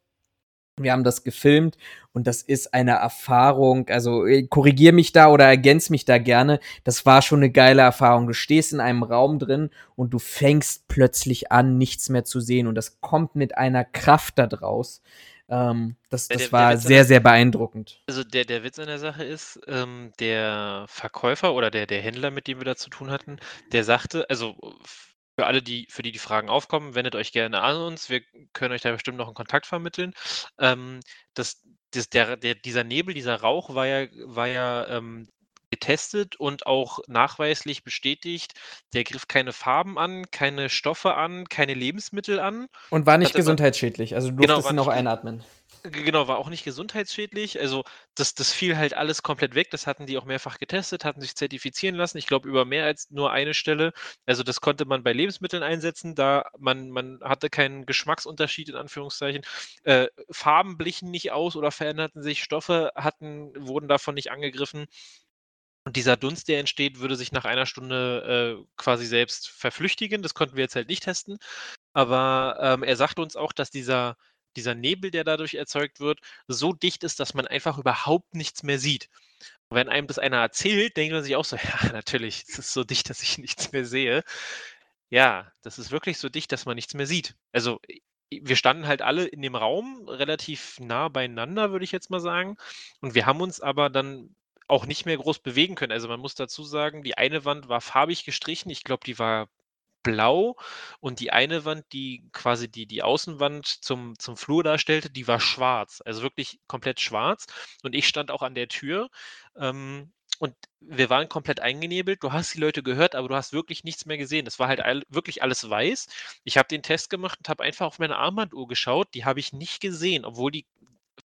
Wir haben das gefilmt und das ist eine Erfahrung, also äh, korrigier mich da oder ergänz mich da gerne. Das war schon eine geile Erfahrung. Du stehst in einem Raum drin und du fängst plötzlich an, nichts mehr zu sehen und das kommt mit einer Kraft da draus. Ähm, das das der, war der sehr, sehr beeindruckend. Also der, der Witz an der Sache ist, ähm, der Verkäufer oder der, der Händler, mit dem wir da zu tun hatten, der sagte, also für alle, die, für die die Fragen aufkommen, wendet euch gerne an uns. Wir können euch da bestimmt noch einen Kontakt vermitteln. Ähm, das, das, der, der, dieser Nebel, dieser Rauch war ja, war ja ähm, getestet und auch nachweislich bestätigt. Der griff keine Farben an, keine Stoffe an, keine Lebensmittel an. Und war nicht gesundheitsschädlich. Also du genau, durftest ihn noch einatmen. Genau, war auch nicht gesundheitsschädlich. Also das, das fiel halt alles komplett weg. Das hatten die auch mehrfach getestet, hatten sich zertifizieren lassen. Ich glaube, über mehr als nur eine Stelle. Also das konnte man bei Lebensmitteln einsetzen, da man, man hatte keinen Geschmacksunterschied in Anführungszeichen. Äh, Farben blichen nicht aus oder veränderten sich, Stoffe hatten, wurden davon nicht angegriffen. Und dieser Dunst, der entsteht, würde sich nach einer Stunde äh, quasi selbst verflüchtigen. Das konnten wir jetzt halt nicht testen. Aber ähm, er sagte uns auch, dass dieser dieser Nebel, der dadurch erzeugt wird, so dicht ist, dass man einfach überhaupt nichts mehr sieht. Und wenn einem das einer erzählt, denkt man sich auch so, ja, natürlich, es ist so dicht, dass ich nichts mehr sehe. Ja, das ist wirklich so dicht, dass man nichts mehr sieht. Also wir standen halt alle in dem Raum relativ nah beieinander, würde ich jetzt mal sagen. Und wir haben uns aber dann auch nicht mehr groß bewegen können. Also man muss dazu sagen, die eine Wand war farbig gestrichen. Ich glaube, die war blau und die eine Wand, die quasi die, die Außenwand zum, zum Flur darstellte, die war schwarz, also wirklich komplett schwarz. Und ich stand auch an der Tür. Ähm, und wir waren komplett eingenebelt. Du hast die Leute gehört, aber du hast wirklich nichts mehr gesehen. Das war halt all, wirklich alles weiß. Ich habe den Test gemacht und habe einfach auf meine Armbanduhr geschaut. Die habe ich nicht gesehen, obwohl die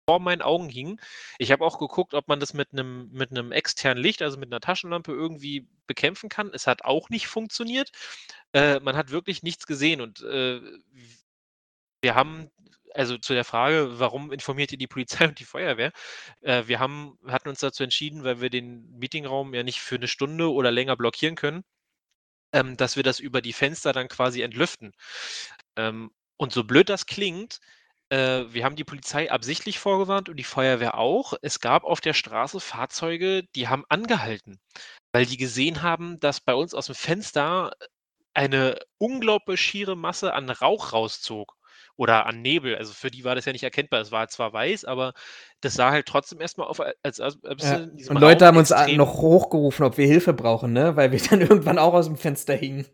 vor meinen Augen hing. Ich habe auch geguckt, ob man das mit einem mit externen Licht, also mit einer Taschenlampe irgendwie bekämpfen kann. Es hat auch nicht funktioniert. Äh, man hat wirklich nichts gesehen und äh, wir haben also zu der Frage, warum informiert ihr die Polizei und die Feuerwehr? Äh, wir haben, hatten uns dazu entschieden, weil wir den Meetingraum ja nicht für eine Stunde oder länger blockieren können, ähm, dass wir das über die Fenster dann quasi entlüften. Ähm, und so blöd das klingt, äh, wir haben die Polizei absichtlich vorgewarnt und die Feuerwehr auch. Es gab auf der Straße Fahrzeuge, die haben angehalten, weil die gesehen haben, dass bei uns aus dem Fenster eine unglaublich schiere Masse an Rauch rauszog oder an Nebel. Also für die war das ja nicht erkennbar. Es war zwar weiß, aber das sah halt trotzdem erstmal auf, als, als, als ja. Und Leute Raum haben uns noch hochgerufen, ob wir Hilfe brauchen, ne? Weil wir dann irgendwann auch aus dem Fenster hingen.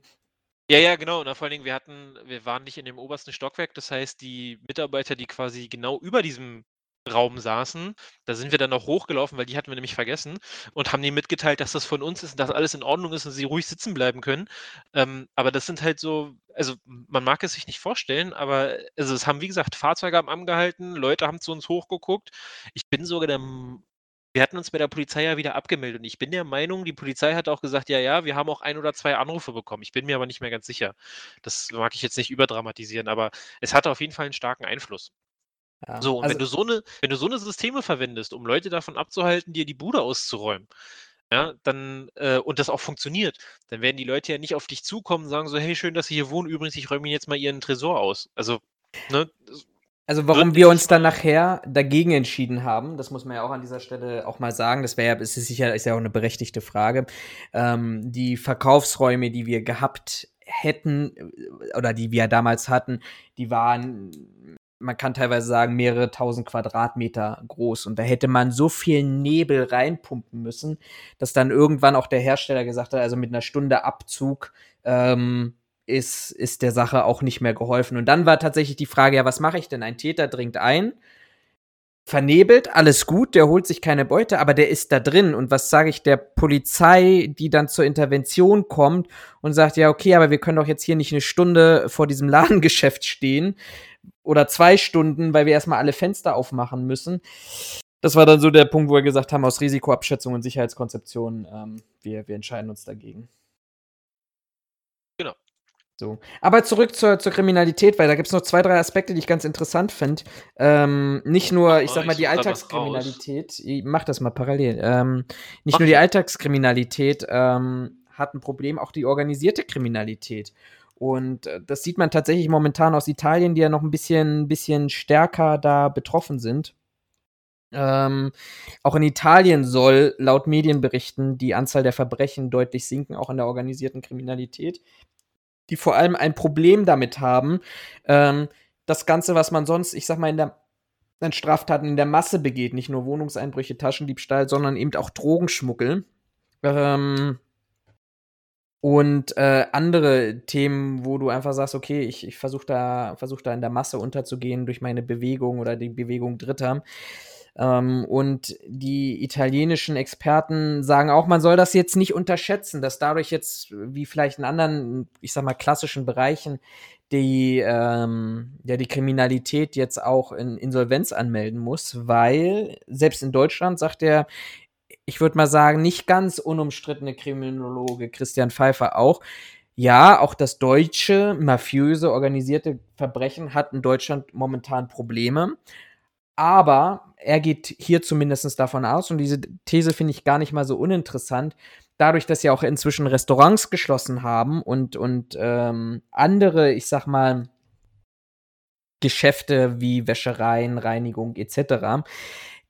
Ja, ja, genau. Und vor allen Dingen, wir hatten wir waren nicht in dem obersten Stockwerk. Das heißt, die Mitarbeiter, die quasi genau über diesem Raum saßen. Da sind wir dann noch hochgelaufen, weil die hatten wir nämlich vergessen und haben denen mitgeteilt, dass das von uns ist und dass alles in Ordnung ist und sie ruhig sitzen bleiben können. Ähm, aber das sind halt so, also man mag es sich nicht vorstellen, aber also es haben, wie gesagt, Fahrzeuge haben angehalten, Leute haben zu uns hochgeguckt. Ich bin sogar der wir hatten uns bei der Polizei ja wieder abgemeldet und ich bin der Meinung, die Polizei hat auch gesagt, ja, ja, wir haben auch ein oder zwei Anrufe bekommen. Ich bin mir aber nicht mehr ganz sicher. Das mag ich jetzt nicht überdramatisieren, aber es hatte auf jeden Fall einen starken Einfluss. Ja, So, und also wenn du so 'ne wenn du so 'ne Systeme verwendest, um Leute davon abzuhalten, dir die Bude auszuräumen, ja, dann äh, und das auch funktioniert, dann werden die Leute ja nicht auf dich zukommen und sagen so: „Hey, schön, dass Sie hier wohnen. Übrigens, ich räume Ihnen jetzt mal Ihren Tresor aus.“ Also, ne, Also, warum wir uns dann nachher dagegen entschieden haben, das muss man ja auch an dieser Stelle auch mal sagen. Das wäre ja es ist sicher ist ja auch eine berechtigte Frage. Ähm, die Verkaufsräume, die wir gehabt hätten, äh, oder die wir damals hatten, die waren man kann teilweise sagen, mehrere tausend Quadratmeter groß. Und da hätte man so viel Nebel reinpumpen müssen, dass dann irgendwann auch der Hersteller gesagt hat, also mit einer Stunde Abzug ähm, ist, ist der Sache auch nicht mehr geholfen. Und dann war tatsächlich die Frage, ja, was mache ich denn? Ein Täter dringt ein, vernebelt, alles gut, der holt sich keine Beute, aber der ist da drin. Und was sage ich der Polizei, die dann zur Intervention kommt und sagt, ja, okay, aber wir können doch jetzt hier nicht eine Stunde vor diesem Ladengeschäft stehen oder zwei Stunden, weil wir erstmal alle Fenster aufmachen müssen. Das war dann so der Punkt, wo wir gesagt haben, aus Risikoabschätzung und Sicherheitskonzeption, ähm, wir, wir entscheiden uns dagegen. So. Aber zurück zur, zur Kriminalität, weil da gibt es noch zwei, drei Aspekte, die ich ganz interessant finde. Ähm, nicht nur, ich sag mal, die Alltagskriminalität, ich mach das mal parallel. Ähm, nicht nur die. Alltagskriminalität ähm, hat ein Problem, auch die organisierte Kriminalität. Und äh, das sieht man tatsächlich momentan aus Italien, die ja noch ein bisschen, bisschen stärker da betroffen sind. Ähm, auch in Italien soll laut Medienberichten die Anzahl der Verbrechen deutlich sinken, auch in der organisierten Kriminalität, die vor allem ein Problem damit haben, ähm, das Ganze, was man sonst, ich sag mal, in der an Straftaten in der Masse begeht, nicht nur Wohnungseinbrüche, Taschendiebstahl, sondern eben auch Drogenschmuggel. Ähm, und äh, andere Themen, wo du einfach sagst, okay, ich, ich versuche da, versuch da in der Masse unterzugehen durch meine Bewegung oder die Bewegung Dritter. Ähm, und die italienischen Experten sagen auch, man soll das jetzt nicht unterschätzen, dass dadurch jetzt, wie vielleicht in anderen, ich sag mal, klassischen Bereichen, die, ähm, ja, die Kriminalität jetzt auch in Insolvenz anmelden muss, weil selbst in Deutschland sagt der, ich würde mal sagen, nicht ganz unumstrittene Kriminologe Christian Pfeiffer auch, ja, auch das deutsche mafiöse organisierte Verbrechen hat in Deutschland momentan Probleme. Aber er geht hier zumindest davon aus, und diese These finde ich gar nicht mal so uninteressant, dadurch, dass ja auch inzwischen Restaurants geschlossen haben und, und ähm, andere, ich sag mal, Geschäfte wie Wäschereien, Reinigung etc.,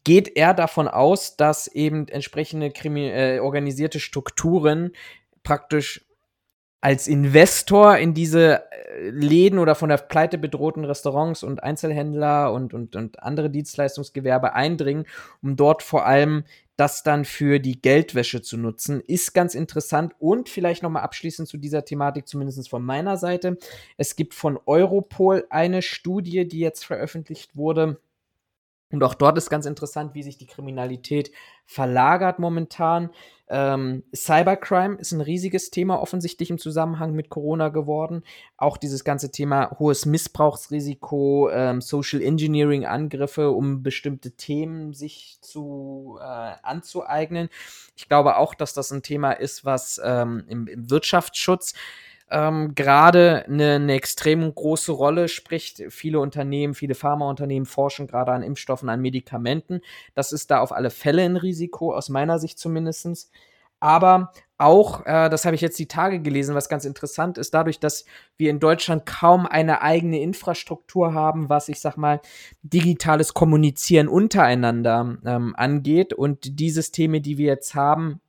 geht er davon aus, dass eben entsprechende Krimi äh, organisierte Strukturen praktisch als Investor in diese äh, Läden oder von der Pleite bedrohten Restaurants und Einzelhändler und, und, und andere Dienstleistungsgewerbe eindringen, um dort vor allem das dann für die Geldwäsche zu nutzen, ist ganz interessant. Und vielleicht noch mal abschließend zu dieser Thematik, zumindest von meiner Seite. Es gibt von Europol eine Studie, die jetzt veröffentlicht wurde. Und auch dort ist ganz interessant, wie sich die Kriminalität verlagert momentan. Ähm, Cybercrime ist ein riesiges Thema offensichtlich im Zusammenhang mit Corona geworden. Auch dieses ganze Thema hohes Missbrauchsrisiko, ähm, Social Engineering Angriffe, um bestimmte Themen sich zu äh, anzueignen. Ich glaube auch, dass das ein Thema ist, was ähm, im, im Wirtschaftsschutz ähm, gerade eine, eine extrem große Rolle spricht. Viele Unternehmen, viele Pharmaunternehmen forschen gerade an Impfstoffen, an Medikamenten. Das ist da auf alle Fälle ein Risiko, aus meiner Sicht zumindest. Aber auch, äh, das habe ich jetzt die Tage gelesen, was ganz interessant ist, dadurch, dass wir in Deutschland kaum eine eigene Infrastruktur haben, was ich sag mal digitales Kommunizieren untereinander ähm, angeht und die Systeme, die wir jetzt haben,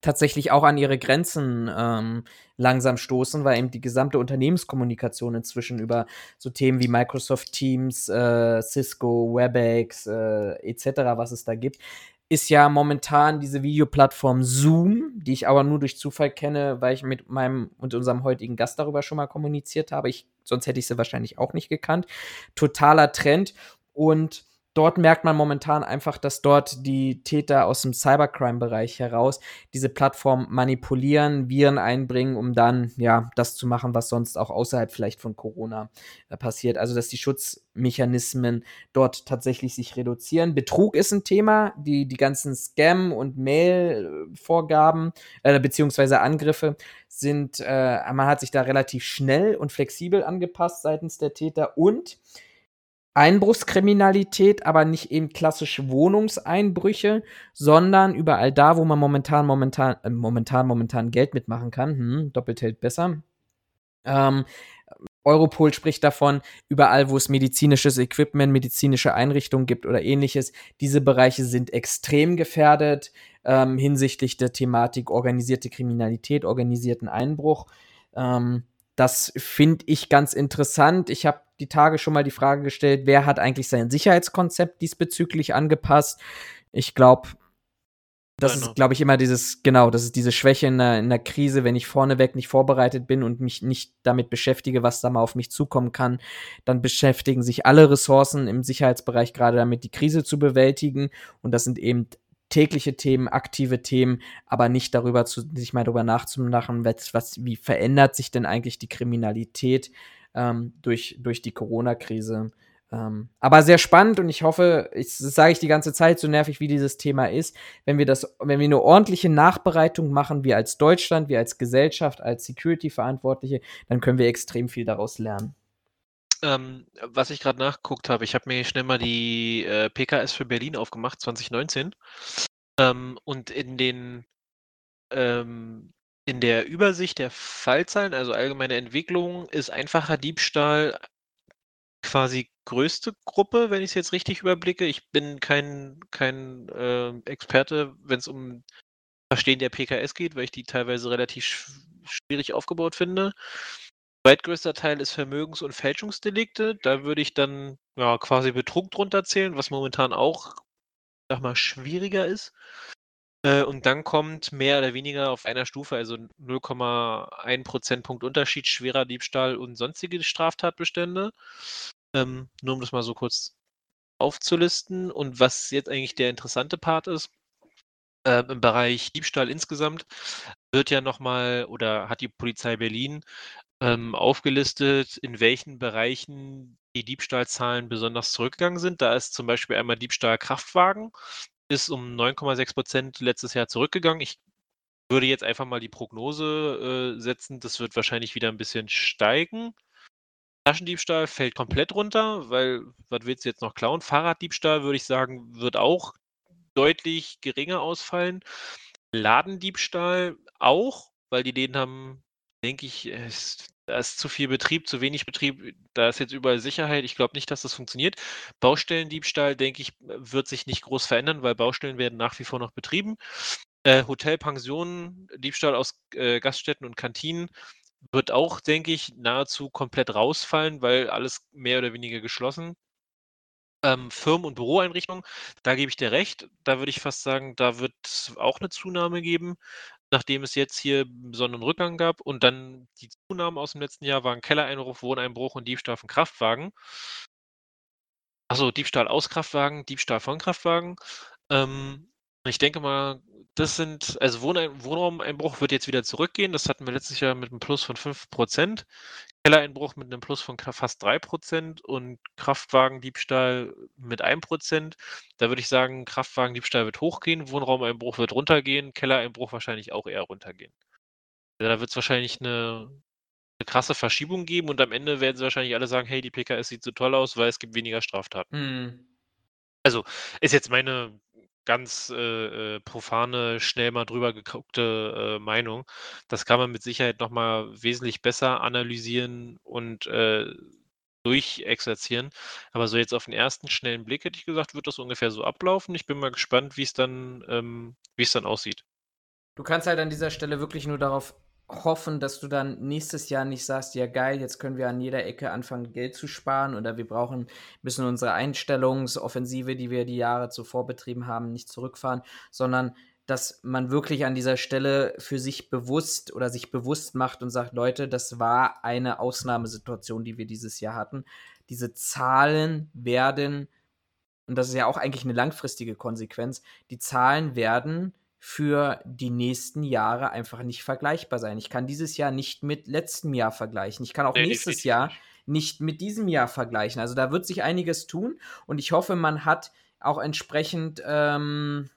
tatsächlich auch an ihre Grenzen ähm, langsam stoßen, weil eben die gesamte Unternehmenskommunikation inzwischen über so Themen wie Microsoft Teams, äh, Cisco, WebEx äh, etc., was es da gibt, ist ja momentan diese Videoplattform Zoom, die ich aber nur durch Zufall kenne, weil ich mit meinem und unserem heutigen Gast darüber schon mal kommuniziert habe. Ich, sonst hätte ich sie wahrscheinlich auch nicht gekannt. Totaler Trend. Und dort merkt man momentan einfach, dass dort die Täter aus dem Cybercrime-Bereich heraus diese Plattform manipulieren, Viren einbringen, um dann ja das zu machen, was sonst auch außerhalb vielleicht von Corona äh, passiert. Also dass die Schutzmechanismen dort tatsächlich sich reduzieren. Betrug ist ein Thema, die die ganzen Scam- und Mail-Vorgaben äh, beziehungsweise Angriffe sind, äh, man hat sich da relativ schnell und flexibel angepasst seitens der Täter und Einbruchskriminalität, aber nicht eben klassische Wohnungseinbrüche, sondern überall da, wo man momentan, momentan, äh, momentan, momentan Geld mitmachen kann. Hm, doppelt hält besser. Ähm, Europol spricht davon, überall, wo es medizinisches Equipment, medizinische Einrichtungen gibt oder ähnliches, diese Bereiche sind extrem gefährdet ähm, hinsichtlich der Thematik organisierte Kriminalität, organisierten Einbruch. Ähm, das finde ich ganz interessant. Ich habe die Tage schon mal die Frage gestellt, wer hat eigentlich sein Sicherheitskonzept diesbezüglich angepasst? Ich glaube, das genau. ist, glaube ich, immer dieses, genau, das ist diese Schwäche in der, in der Krise, wenn ich vorneweg nicht vorbereitet bin und mich nicht damit beschäftige, was da mal auf mich zukommen kann, dann beschäftigen sich alle Ressourcen im Sicherheitsbereich gerade damit, die Krise zu bewältigen. Und das sind eben tägliche Themen, aktive Themen, aber nicht darüber zu, sich mal darüber nachzumachen, was, was, wie verändert sich denn eigentlich die Kriminalität ähm, durch, durch die Corona-Krise. Ähm, aber sehr spannend und ich hoffe, ich, das sage ich die ganze Zeit, so nervig wie dieses Thema ist, wenn wir das, wenn wir eine ordentliche Nachbereitung machen, wir als Deutschland, wir als Gesellschaft, als Security-Verantwortliche, dann können wir extrem viel daraus lernen. Ähm, was ich gerade nachgeguckt habe, ich habe mir schnell mal die äh, PKS für Berlin aufgemacht, 2019. Ähm, und in den ähm, in der Übersicht der Fallzahlen, also allgemeine Entwicklung, ist einfacher Diebstahl quasi größte Gruppe, wenn ich es jetzt richtig überblicke. Ich bin kein, kein äh, Experte, wenn es um Verstehen der PKS geht, weil ich die teilweise relativ schwierig aufgebaut finde. Zweitgrößter Teil ist Vermögens- und Fälschungsdelikte. Da würde ich dann ja, quasi Betrug drunter zählen, was momentan auch, sag mal, schwieriger ist. Äh, und dann kommt mehr oder weniger auf einer Stufe, also 0,1 Prozentpunkt Unterschied, schwerer Diebstahl und sonstige Straftatbestände. Ähm, nur um das mal so kurz aufzulisten. Und was jetzt eigentlich der interessante Part ist, äh, im Bereich Diebstahl insgesamt wird ja nochmal oder hat die Polizei Berlin ähm, aufgelistet, in welchen Bereichen die Diebstahlzahlen besonders zurückgegangen sind. Da ist zum Beispiel einmal Diebstahl Kraftwagen, ist um 9,6 Prozent letztes Jahr zurückgegangen. Ich würde jetzt einfach mal die Prognose äh, setzen, das wird wahrscheinlich wieder ein bisschen steigen. Taschendiebstahl fällt komplett runter, weil was willst du jetzt noch klauen? Fahrraddiebstahl würde ich sagen, wird auch deutlich geringer ausfallen. Ladendiebstahl auch, weil die Läden haben denke ich, da ist zu viel Betrieb, zu wenig Betrieb, da ist jetzt überall Sicherheit. Ich glaube nicht, dass das funktioniert. Baustellendiebstahl, denke ich, wird sich nicht groß verändern, weil Baustellen werden nach wie vor noch betrieben. Äh, Hotel, Pensionen, Diebstahl aus äh, Gaststätten und Kantinen wird auch, denke ich, nahezu komplett rausfallen, weil alles mehr oder weniger geschlossen. Ähm, Firmen- und Büroeinrichtungen, da gebe ich dir recht. Da würde ich fast sagen, da wird es auch eine Zunahme geben nachdem es jetzt hier so einen Rückgang gab und dann die Zunahmen aus dem letzten Jahr waren Kellereinbruch, Wohneinbruch und Diebstahl von Kraftwagen. Achso, Diebstahl aus Kraftwagen, Diebstahl von Kraftwagen. Ähm, ich denke mal, das sind, also Wohnein Wohnraumeinbruch wird jetzt wieder zurückgehen. Das hatten wir letztes Jahr mit einem Plus von 5%. Kellereinbruch mit einem Plus von fast 3% und Kraftwagendiebstahl mit 1%. Da würde ich sagen, Kraftwagendiebstahl wird hochgehen, Wohnraumeinbruch wird runtergehen, Kellereinbruch wahrscheinlich auch eher runtergehen. Da wird es wahrscheinlich eine, eine, krasse Verschiebung geben und am Ende werden sie wahrscheinlich alle sagen, hey, die PKS sieht so toll aus, weil es gibt weniger Straftaten. Hm. Also ist jetzt meine ganz äh, äh, profane, schnell mal drüber geguckte äh, Meinung. Das kann man mit Sicherheit nochmal wesentlich besser analysieren und äh, durchexerzieren. Aber so jetzt auf den ersten schnellen Blick hätte ich gesagt, wird das ungefähr so ablaufen. Ich bin mal gespannt, wie es dann, ähm, wie es dann aussieht. Du kannst halt an dieser Stelle wirklich nur darauf hoffen, dass du dann nächstes Jahr nicht sagst, ja geil, jetzt können wir an jeder Ecke anfangen, Geld zu sparen oder wir brauchen, müssen unsere Einstellungsoffensive, die wir die Jahre zuvor betrieben haben, nicht zurückfahren, sondern dass man wirklich an dieser Stelle für sich bewusst oder sich bewusst macht und sagt, Leute, das war eine Ausnahmesituation, die wir dieses Jahr hatten. Diese Zahlen werden und das ist ja auch eigentlich eine langfristige Konsequenz, die Zahlen werden für die nächsten Jahre einfach nicht vergleichbar sein. Ich kann dieses Jahr nicht mit letztem Jahr vergleichen. Ich kann auch nee, nächstes Jahr nicht mit diesem Jahr vergleichen. Also da wird sich einiges tun und ich hoffe, man hat auch entsprechend ähm,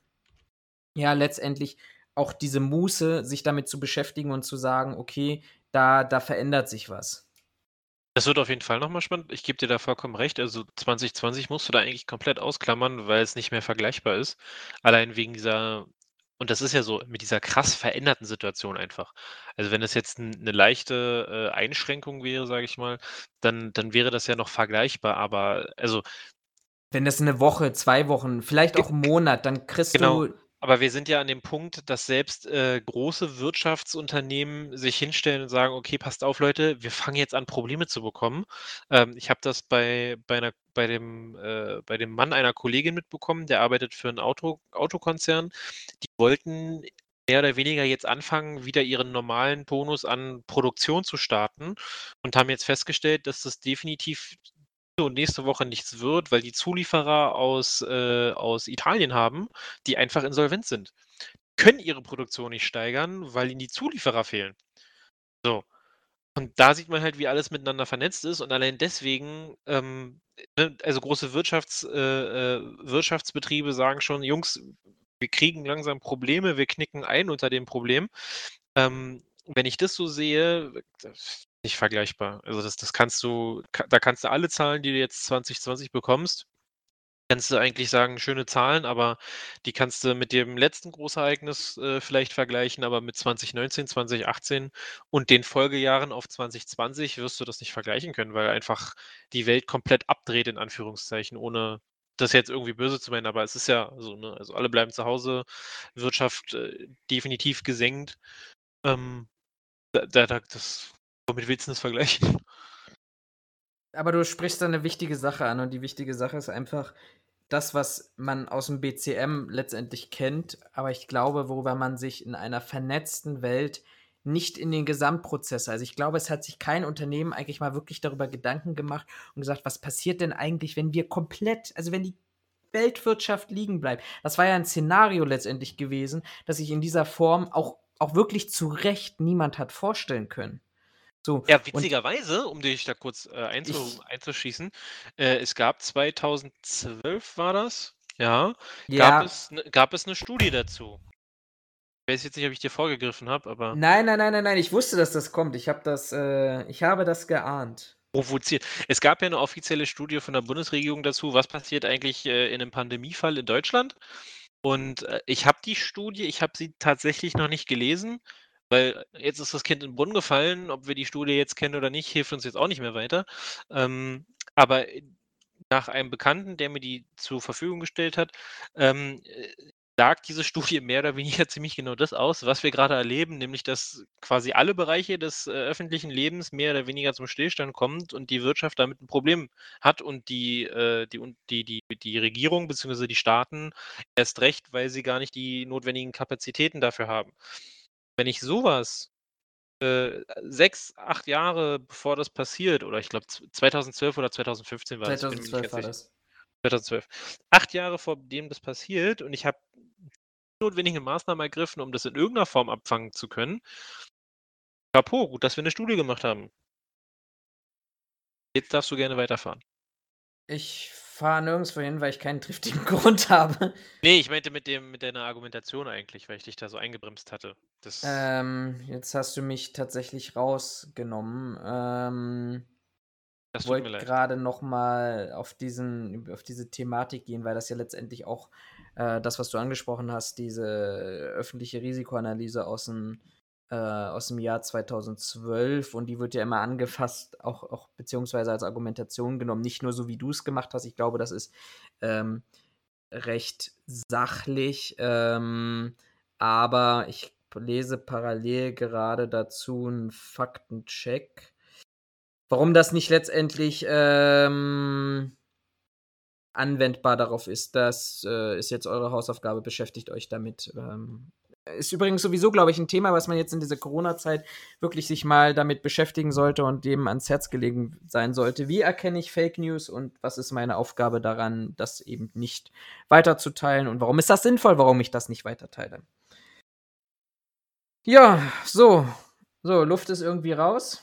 ja letztendlich auch diese Muße, sich damit zu beschäftigen und zu sagen, okay, da, da verändert sich was. Das wird auf jeden Fall nochmal spannend. Ich gebe dir da vollkommen recht. Also 2020 musst du da eigentlich komplett ausklammern, weil es nicht mehr vergleichbar ist. Allein wegen dieser, und das ist ja so, mit dieser krass veränderten Situation einfach. Also wenn es jetzt eine leichte äh, Einschränkung wäre, sage ich mal, dann, dann wäre das ja noch vergleichbar. Aber also wenn das eine Woche, zwei Wochen, vielleicht auch einen Monat, dann kriegst genau. du aber wir sind ja an dem Punkt, dass selbst äh, große Wirtschaftsunternehmen sich hinstellen und sagen, okay, passt auf, Leute, wir fangen jetzt an, Probleme zu bekommen. Ähm, ich habe das bei, bei, einer, bei, dem, äh, bei dem Mann einer Kollegin mitbekommen, der arbeitet für einen Auto, Autokonzern. Die wollten mehr oder weniger jetzt anfangen, wieder ihren normalen Bonus an Produktion zu starten und haben jetzt festgestellt, dass das definitiv und nächste Woche nichts wird, weil die Zulieferer aus, äh, aus Italien haben, die einfach insolvent sind. Können ihre Produktion nicht steigern, weil ihnen die Zulieferer fehlen. So. Und da sieht man halt, wie alles miteinander vernetzt ist und allein deswegen, ähm, ne, also große Wirtschafts, äh, äh, Wirtschaftsbetriebe sagen schon, Jungs, wir kriegen langsam Probleme, wir knicken ein unter dem Problem. Ähm, wenn ich das so sehe, nicht vergleichbar. Also das, das kannst du, da kannst du alle Zahlen, die du jetzt 2020 bekommst, kannst du eigentlich sagen, schöne Zahlen, aber die kannst du mit dem letzten Großereignis äh, vielleicht vergleichen, aber mit 2019, 2018 und den Folgejahren auf 2020 wirst du das nicht vergleichen können, weil einfach die Welt komplett abdreht, in Anführungszeichen, ohne das jetzt irgendwie böse zu meinen, aber es ist ja so, ne? Also alle bleiben zu Hause, Wirtschaft äh, definitiv gesenkt. Ähm, da, da, das Womit willst du das vergleichen? Aber du sprichst da eine wichtige Sache an und die wichtige Sache ist einfach das, was man aus dem BCM letztendlich kennt, aber ich glaube, worüber man sich in einer vernetzten Welt nicht in den Gesamtprozess, also ich glaube, es hat sich kein Unternehmen eigentlich mal wirklich darüber Gedanken gemacht und gesagt, was passiert denn eigentlich, wenn wir komplett, also wenn die Weltwirtschaft liegen bleibt. Das war ja ein Szenario letztendlich gewesen, das sich in dieser Form auch, auch wirklich zu Recht niemand hat vorstellen können. So, Ja, witzigerweise, um dich da kurz äh, einzu, ich, einzuschießen, äh, es gab 2012 war das, ja, ja. Gab, es, gab es eine Studie dazu. Ich weiß jetzt nicht, ob ich dir vorgegriffen habe, aber. Nein, nein, nein, nein, nein, ich wusste, dass das kommt. Ich habe das, äh, ich habe das geahnt. Provoziert. Es gab ja eine offizielle Studie von der Bundesregierung dazu, was passiert eigentlich äh, in einem Pandemiefall in Deutschland. Und äh, ich habe die Studie, ich habe sie tatsächlich noch nicht gelesen. Weil jetzt ist das Kind in den Brunnen gefallen, ob wir die Studie jetzt kennen oder nicht, hilft uns jetzt auch nicht mehr weiter. Ähm, aber nach einem Bekannten, der mir die zur Verfügung gestellt hat, ähm, sagt diese Studie mehr oder weniger ziemlich genau das aus, was wir gerade erleben, nämlich dass quasi alle Bereiche des äh, öffentlichen Lebens mehr oder weniger zum Stillstand kommt und die Wirtschaft damit ein Problem hat und die, äh, die, die, die, die Regierung bzw. die Staaten erst recht, weil sie gar nicht die notwendigen Kapazitäten dafür haben. Wenn ich sowas äh, 6, 8 Jahre bevor das passiert, oder ich glaube 2012 oder 2015 war 2012 das. war das. 2012. Acht Jahre vor dem das passiert und ich habe notwendige Maßnahmen ergriffen, um das in irgendeiner Form abfangen zu können. Chapeau, gut, dass wir eine Studie gemacht haben. Jetzt darfst du gerne weiterfahren. Ich fahre nirgendwo hin, weil ich keinen triftigen Grund habe. Nee, ich meinte mit, dem, mit deiner Argumentation eigentlich, weil ich dich da so eingebremst hatte. Das ähm, jetzt hast du mich tatsächlich rausgenommen. Ähm, ich wollte gerade noch mal auf, diesen, auf diese Thematik gehen, weil das ja letztendlich auch äh, das, was du angesprochen hast, diese öffentliche Risikoanalyse aus dem äh, aus dem Jahr 2012 und die wird ja immer angefasst, auch, auch beziehungsweise als Argumentation genommen, nicht nur so, wie du es gemacht hast. Ich glaube, das ist ähm, recht sachlich, ähm, aber ich lese parallel gerade dazu einen Faktencheck. Warum das nicht letztendlich ähm, anwendbar darauf ist, das äh, ist jetzt eure Hausaufgabe, beschäftigt euch damit. Ähm, ist übrigens sowieso, glaube ich, ein Thema, was man jetzt in dieser Corona-Zeit wirklich sich mal damit beschäftigen sollte und dem ans Herz gelegen sein sollte. Wie erkenne ich Fake News und was ist meine Aufgabe daran, das eben nicht weiterzuteilen und warum ist das sinnvoll, warum ich das nicht weiterteile? Ja, so. So, Luft ist irgendwie raus.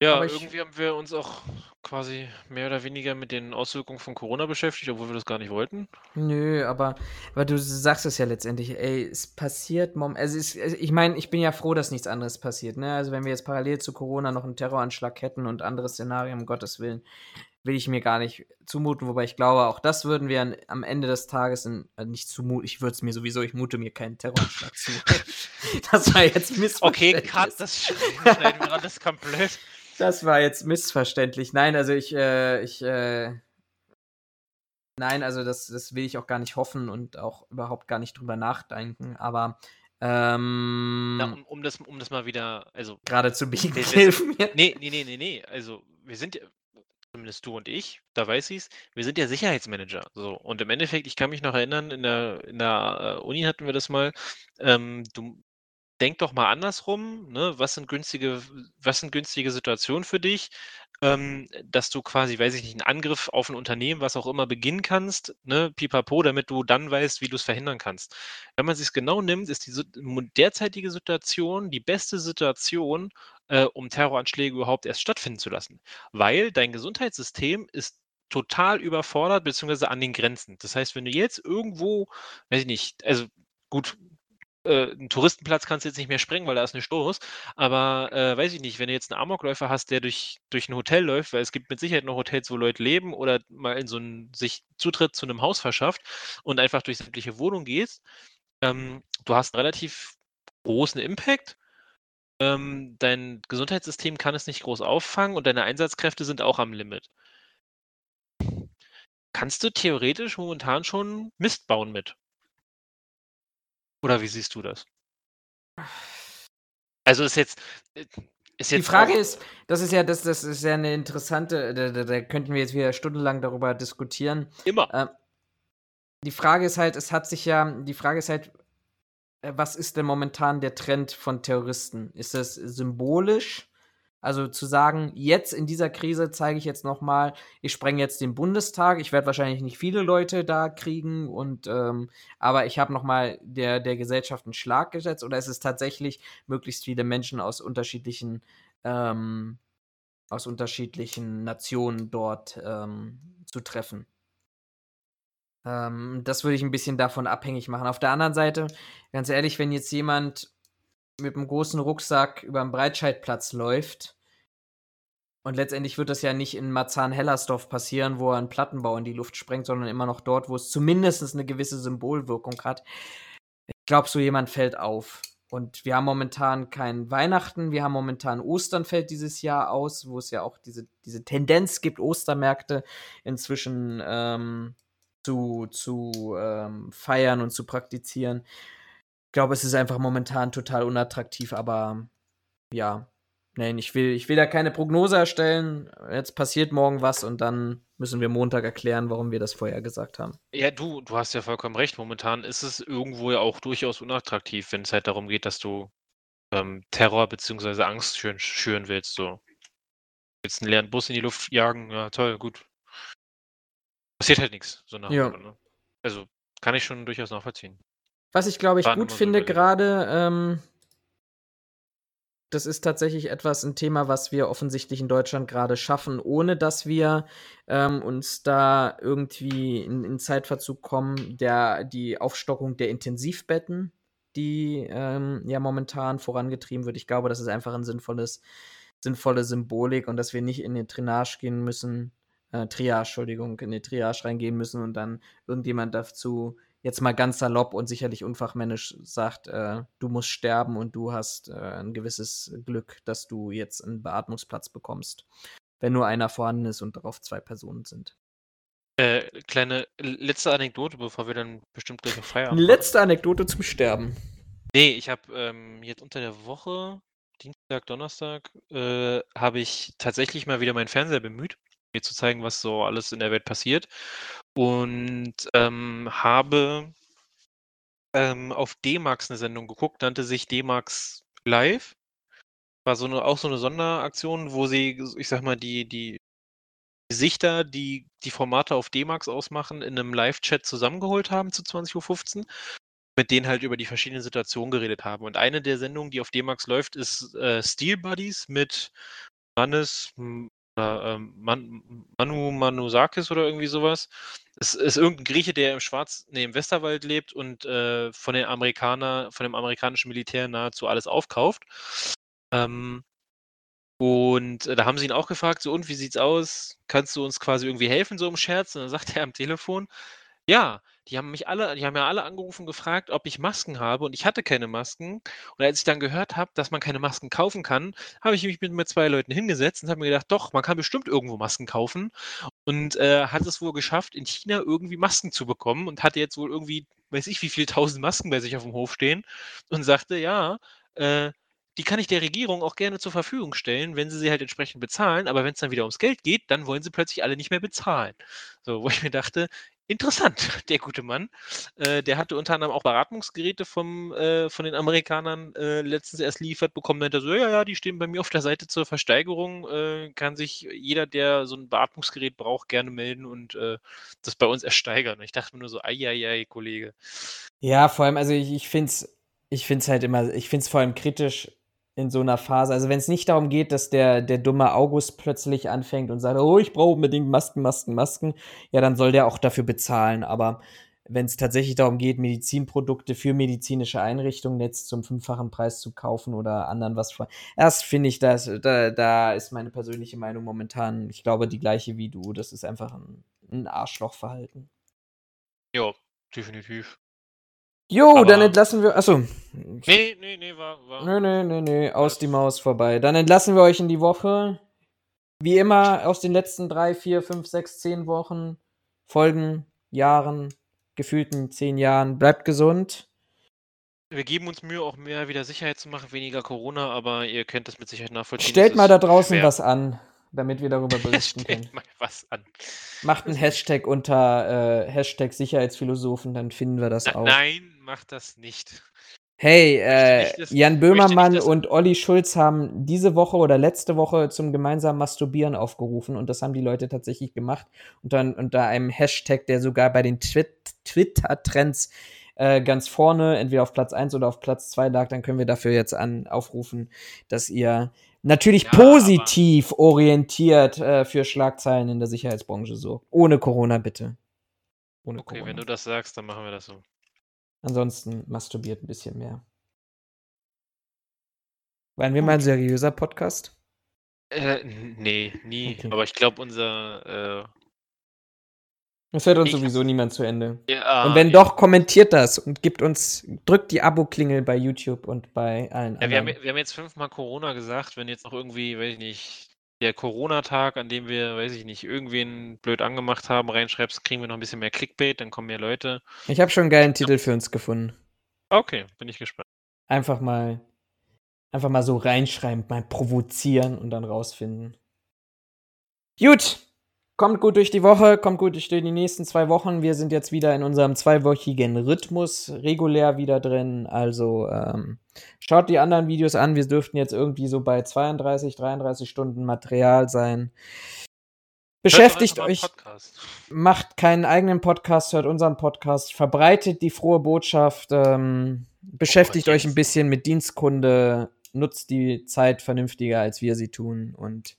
Ja, irgendwie haben wir uns auch quasi mehr oder weniger mit den Auswirkungen von Corona beschäftigt, obwohl wir das gar nicht wollten. Nö, aber, aber du sagst es ja letztendlich, ey, es passiert mom also es, ich meine, ich bin ja froh, dass nichts anderes passiert, ne? Also wenn wir jetzt parallel zu Corona noch einen Terroranschlag hätten und andere Szenarien, um Gottes Willen, will ich mir gar nicht zumuten, wobei ich glaube, auch das würden wir an, am Ende des Tages in, also nicht zumuten, ich würde es mir sowieso, ich mute mir keinen Terroranschlag zu. das war jetzt missverständlich. Okay, cut, das schneiden wir das komplett. Das war jetzt missverständlich. Nein, also ich, äh, ich, äh, nein, also das, das will ich auch gar nicht hoffen und auch überhaupt gar nicht drüber nachdenken, aber ähm, Na, um, um, das, um das mal wieder, also. Gerade zu biegen. Nee, nee, nee, nee, nee. Also, wir sind ja, zumindest du und ich, da weiß ich es, wir sind ja Sicherheitsmanager. So. Und im Endeffekt, ich kann mich noch erinnern, in der, in der äh, Uni hatten wir das mal, ähm, du, denk doch mal andersrum, ne? Was sind günstige, was sind günstige Situationen für dich, ähm, dass du quasi, weiß ich nicht, einen Angriff auf ein Unternehmen, was auch immer, beginnen kannst, ne, pipapo, damit du dann weißt, wie du es verhindern kannst. Wenn man sich genau nimmt, ist die derzeitige Situation die beste Situation, äh, um Terroranschläge überhaupt erst stattfinden zu lassen. Weil dein Gesundheitssystem ist total überfordert, beziehungsweise an den Grenzen. Das heißt, wenn du jetzt irgendwo, weiß ich nicht, also gut, äh, einen Touristenplatz kannst du jetzt nicht mehr sprengen, weil da ist eine Stoß. Aber äh, weiß ich nicht, wenn du jetzt einen Amokläufer hast, der durch, durch ein Hotel läuft, weil es gibt mit Sicherheit noch Hotels, wo Leute leben oder mal in so ein, sich Zutritt zu einem Haus verschafft und einfach durch sämtliche Wohnungen gehst, ähm, du hast einen relativ großen Impact. Ähm, dein Gesundheitssystem kann es nicht groß auffangen und deine Einsatzkräfte sind auch am Limit. Kannst du theoretisch momentan schon Mist bauen mit? Oder wie siehst du das? Also ist jetzt, äh, ist jetzt die Frage ist, das ist ja, das, das ist ja eine interessante, da, da, da könnten wir jetzt wieder stundenlang darüber diskutieren. Immer. Ähm, die Frage ist halt, es hat sich ja, die Frage ist halt, äh, was ist denn momentan der Trend von Terroristen? Ist das symbolisch? Also zu sagen, jetzt in dieser Krise zeige ich jetzt noch mal, ich spreng jetzt den Bundestag. Ich werde wahrscheinlich nicht viele Leute da kriegen und ähm, aber ich habe noch mal der der Gesellschaft einen Schlag gesetzt. Oder ist es tatsächlich möglichst viele Menschen aus unterschiedlichen ähm, aus unterschiedlichen Nationen dort ähm, zu treffen? Ähm, das würde ich ein bisschen davon abhängig machen. Auf der anderen Seite, ganz ehrlich, wenn jetzt jemand mit einem großen Rucksack über den Breitscheidplatz läuft. Und letztendlich wird das ja nicht in Marzahn-Hellersdorf passieren, wo er einen Plattenbau in die Luft sprengt, sondern immer noch dort, wo es zumindest eine gewisse Symbolwirkung hat. Ich glaube, so jemand fällt auf. Und wir haben momentan kein Weihnachten, wir haben momentan Ostern fällt dieses Jahr aus, wo es ja auch diese, diese Tendenz gibt, Ostermärkte inzwischen ähm, zu, zu ähm, feiern und zu praktizieren glaube, es ist einfach momentan total unattraktiv, aber ja, nein, ich will, ich will da keine Prognose erstellen. Jetzt passiert morgen was und dann müssen wir Montag erklären, warum wir das vorher gesagt haben. Ja, du, du hast ja vollkommen recht. Momentan ist es irgendwo ja auch durchaus unattraktiv, wenn es halt darum geht, dass du ähm, Terror bzw. Angst schüren, schüren willst. So. Jetzt einen leeren Bus in die Luft jagen, ja toll, gut. Passiert halt nichts, so nach ja. ne? Also kann ich schon durchaus nachvollziehen. Was ich, glaube ich, Waren gut finde gerade, ähm, das ist tatsächlich etwas, ein Thema, was wir offensichtlich in Deutschland gerade schaffen, ohne dass wir ähm, uns da irgendwie in, in, Zeitverzug kommen. Der, die Aufstockung der Intensivbetten, die ähm, ja momentan vorangetrieben wird. Ich glaube, das ist einfach ein sinnvolles, sinnvolle Symbolik und dass wir nicht in den Triage gehen müssen, äh, Triage, Entschuldigung, in die Triage reingehen müssen und dann irgendjemand dazu jetzt mal ganz salopp und sicherlich unfachmännisch sagt, äh, du musst sterben und du hast äh, ein gewisses Glück, dass du jetzt einen Beatmungsplatz bekommst, wenn nur einer vorhanden ist und darauf zwei Personen sind. Äh, kleine letzte Anekdote, bevor wir dann bestimmt gleich auf Feierabend Letzte Anekdote zum Sterben. Nee, ich habe ähm, jetzt unter der Woche, Dienstag, Donnerstag, äh, habe ich tatsächlich mal wieder meinen Fernseher bemüht mir zu zeigen, was so alles in der Welt passiert. Und ähm, habe ähm, auf D-Max eine Sendung geguckt, nannte sich D-Max Live. War so eine, auch so eine Sonderaktion, wo sie, ich sag mal, die, die Gesichter, die die Formate auf D-Max ausmachen, in einem Live-Chat zusammengeholt haben zu 20.15 Uhr, mit denen halt über die verschiedenen Situationen geredet haben. Und eine der Sendungen, die auf D-Max läuft, ist äh, Steel Buddies mit Mannes Man Manu Manusakis oder irgendwie sowas. Es ist irgendein Grieche, der im Schwarz, nee, im Westerwald lebt und äh, von den Amerikaner, von dem amerikanischen Militär nahezu alles aufkauft. Ähm, und äh, da haben sie ihn auch gefragt, so und wie sieht's aus? Kannst du uns quasi irgendwie helfen, so im Scherz? Und dann sagt er am Telefon, ja, die haben mich alle, die haben ja alle angerufen gefragt, ob ich Masken habe und ich hatte keine Masken. Und als ich dann gehört habe, dass man keine Masken kaufen kann, habe ich mich mit, mit zwei Leuten hingesetzt und habe mir gedacht, doch, man kann bestimmt irgendwo Masken kaufen. Und äh, hat es wohl geschafft, in China irgendwie Masken zu bekommen und hatte jetzt wohl irgendwie, weiß ich, wie viele tausend Masken bei sich auf dem Hof stehen und sagte, ja, äh, die kann ich der Regierung auch gerne zur Verfügung stellen, wenn sie sie halt entsprechend bezahlen. Aber wenn es dann wieder ums Geld geht, dann wollen sie plötzlich alle nicht mehr bezahlen. So, wo ich mir dachte, interessant, der gute Mann. Äh, der hatte unter anderem auch Beratungsgeräte vom, äh, von den Amerikanern äh, letztens erst liefert bekommen. Meinte so, ja, ja, die stehen bei mir auf der Seite zur Versteigerung. Äh, kann sich jeder, der so ein Beatmungsgerät braucht, gerne melden und äh, das bei uns ersteigern. Und ich dachte mir nur so, ei, ei, ei, Kollege. Ja, vor allem, also ich, ich finde es ich find's halt immer, ich finde es vor allem kritisch, in so einer Phase. Also wenn es nicht darum geht, dass der, der dumme August plötzlich anfängt und sagt, oh, ich brauche unbedingt Masken, Masken, Masken, ja, dann soll der auch dafür bezahlen. Aber wenn es tatsächlich darum geht, Medizinprodukte für medizinische Einrichtungen jetzt zum fünffachen Preis zu kaufen oder anderen was vor. Erst finde ich, das, da, da ist meine persönliche Meinung momentan, ich glaube, die gleiche wie du. Das ist einfach ein, ein Arschlochverhalten. Ja, definitiv. Jo, Aber dann entlassen wir. Achso. Nee, nee, nee, war. war nee, nee, nee, nee, aus die Maus vorbei. Dann entlassen wir euch in die Woche. Wie immer aus den letzten drei, vier, fünf, sechs, zehn Wochen, Folgen, Jahren, gefühlten zehn Jahren. Bleibt gesund. Wir geben uns Mühe, auch mehr wieder Sicherheit zu machen, weniger Corona, aber ihr könnt das mit Sicherheit nachvollziehen. Stellt mal da draußen schwer. was an damit wir darüber berichten können. Mal was an. Macht einen Hashtag unter äh, Hashtag Sicherheitsphilosophen, dann finden wir das Na, auch. Nein, macht das nicht. Hey, äh, nicht, Jan Böhmermann und Olli Schulz haben diese Woche oder letzte Woche zum gemeinsamen Masturbieren aufgerufen und das haben die Leute tatsächlich gemacht unter, unter einem Hashtag, der sogar bei den Twit Twitter-Trends äh, ganz vorne, entweder auf Platz 1 oder auf Platz 2 lag, dann können wir dafür jetzt an, aufrufen, dass ihr natürlich ja, positiv orientiert äh, für Schlagzeilen in der Sicherheitsbranche so. Ohne Corona bitte. Ohne okay, Corona. wenn du das sagst, dann machen wir das so. Ansonsten masturbiert ein bisschen mehr. Waren wir mal ein seriöser Podcast? Äh, nee, nie. Okay. Aber ich glaube, unser äh, das hört uns ich sowieso niemand zu Ende. Ja, und wenn ja. doch, kommentiert das und gibt uns, drückt die Abo-Klingel bei YouTube und bei allen ja, anderen. Wir haben, wir haben jetzt fünfmal Corona gesagt, wenn jetzt noch irgendwie, weiß ich nicht, der Corona-Tag, an dem wir, weiß ich nicht, irgendwen blöd angemacht haben, reinschreibst, kriegen wir noch ein bisschen mehr Clickbait, dann kommen mehr Leute. Ich habe schon einen geilen Titel für uns gefunden. Okay, bin ich gespannt. Einfach mal, einfach mal so reinschreiben, mal provozieren und dann rausfinden. Gut, Kommt gut durch die Woche, kommt gut durch die nächsten zwei Wochen. Wir sind jetzt wieder in unserem zweiwöchigen Rhythmus regulär wieder drin. Also ähm, schaut die anderen Videos an. Wir dürften jetzt irgendwie so bei 32, 33 Stunden Material sein. Beschäftigt euch, macht keinen eigenen Podcast, hört unseren Podcast, verbreitet die frohe Botschaft, ähm, beschäftigt oh, euch ein bisschen mit Dienstkunde, nutzt die Zeit vernünftiger, als wir sie tun und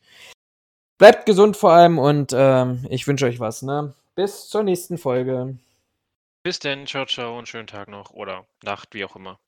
Bleibt gesund vor allem und ähm, ich wünsche euch was, ne? Bis zur nächsten Folge. Bis denn, ciao, ciao und schönen Tag noch oder Nacht, wie auch immer.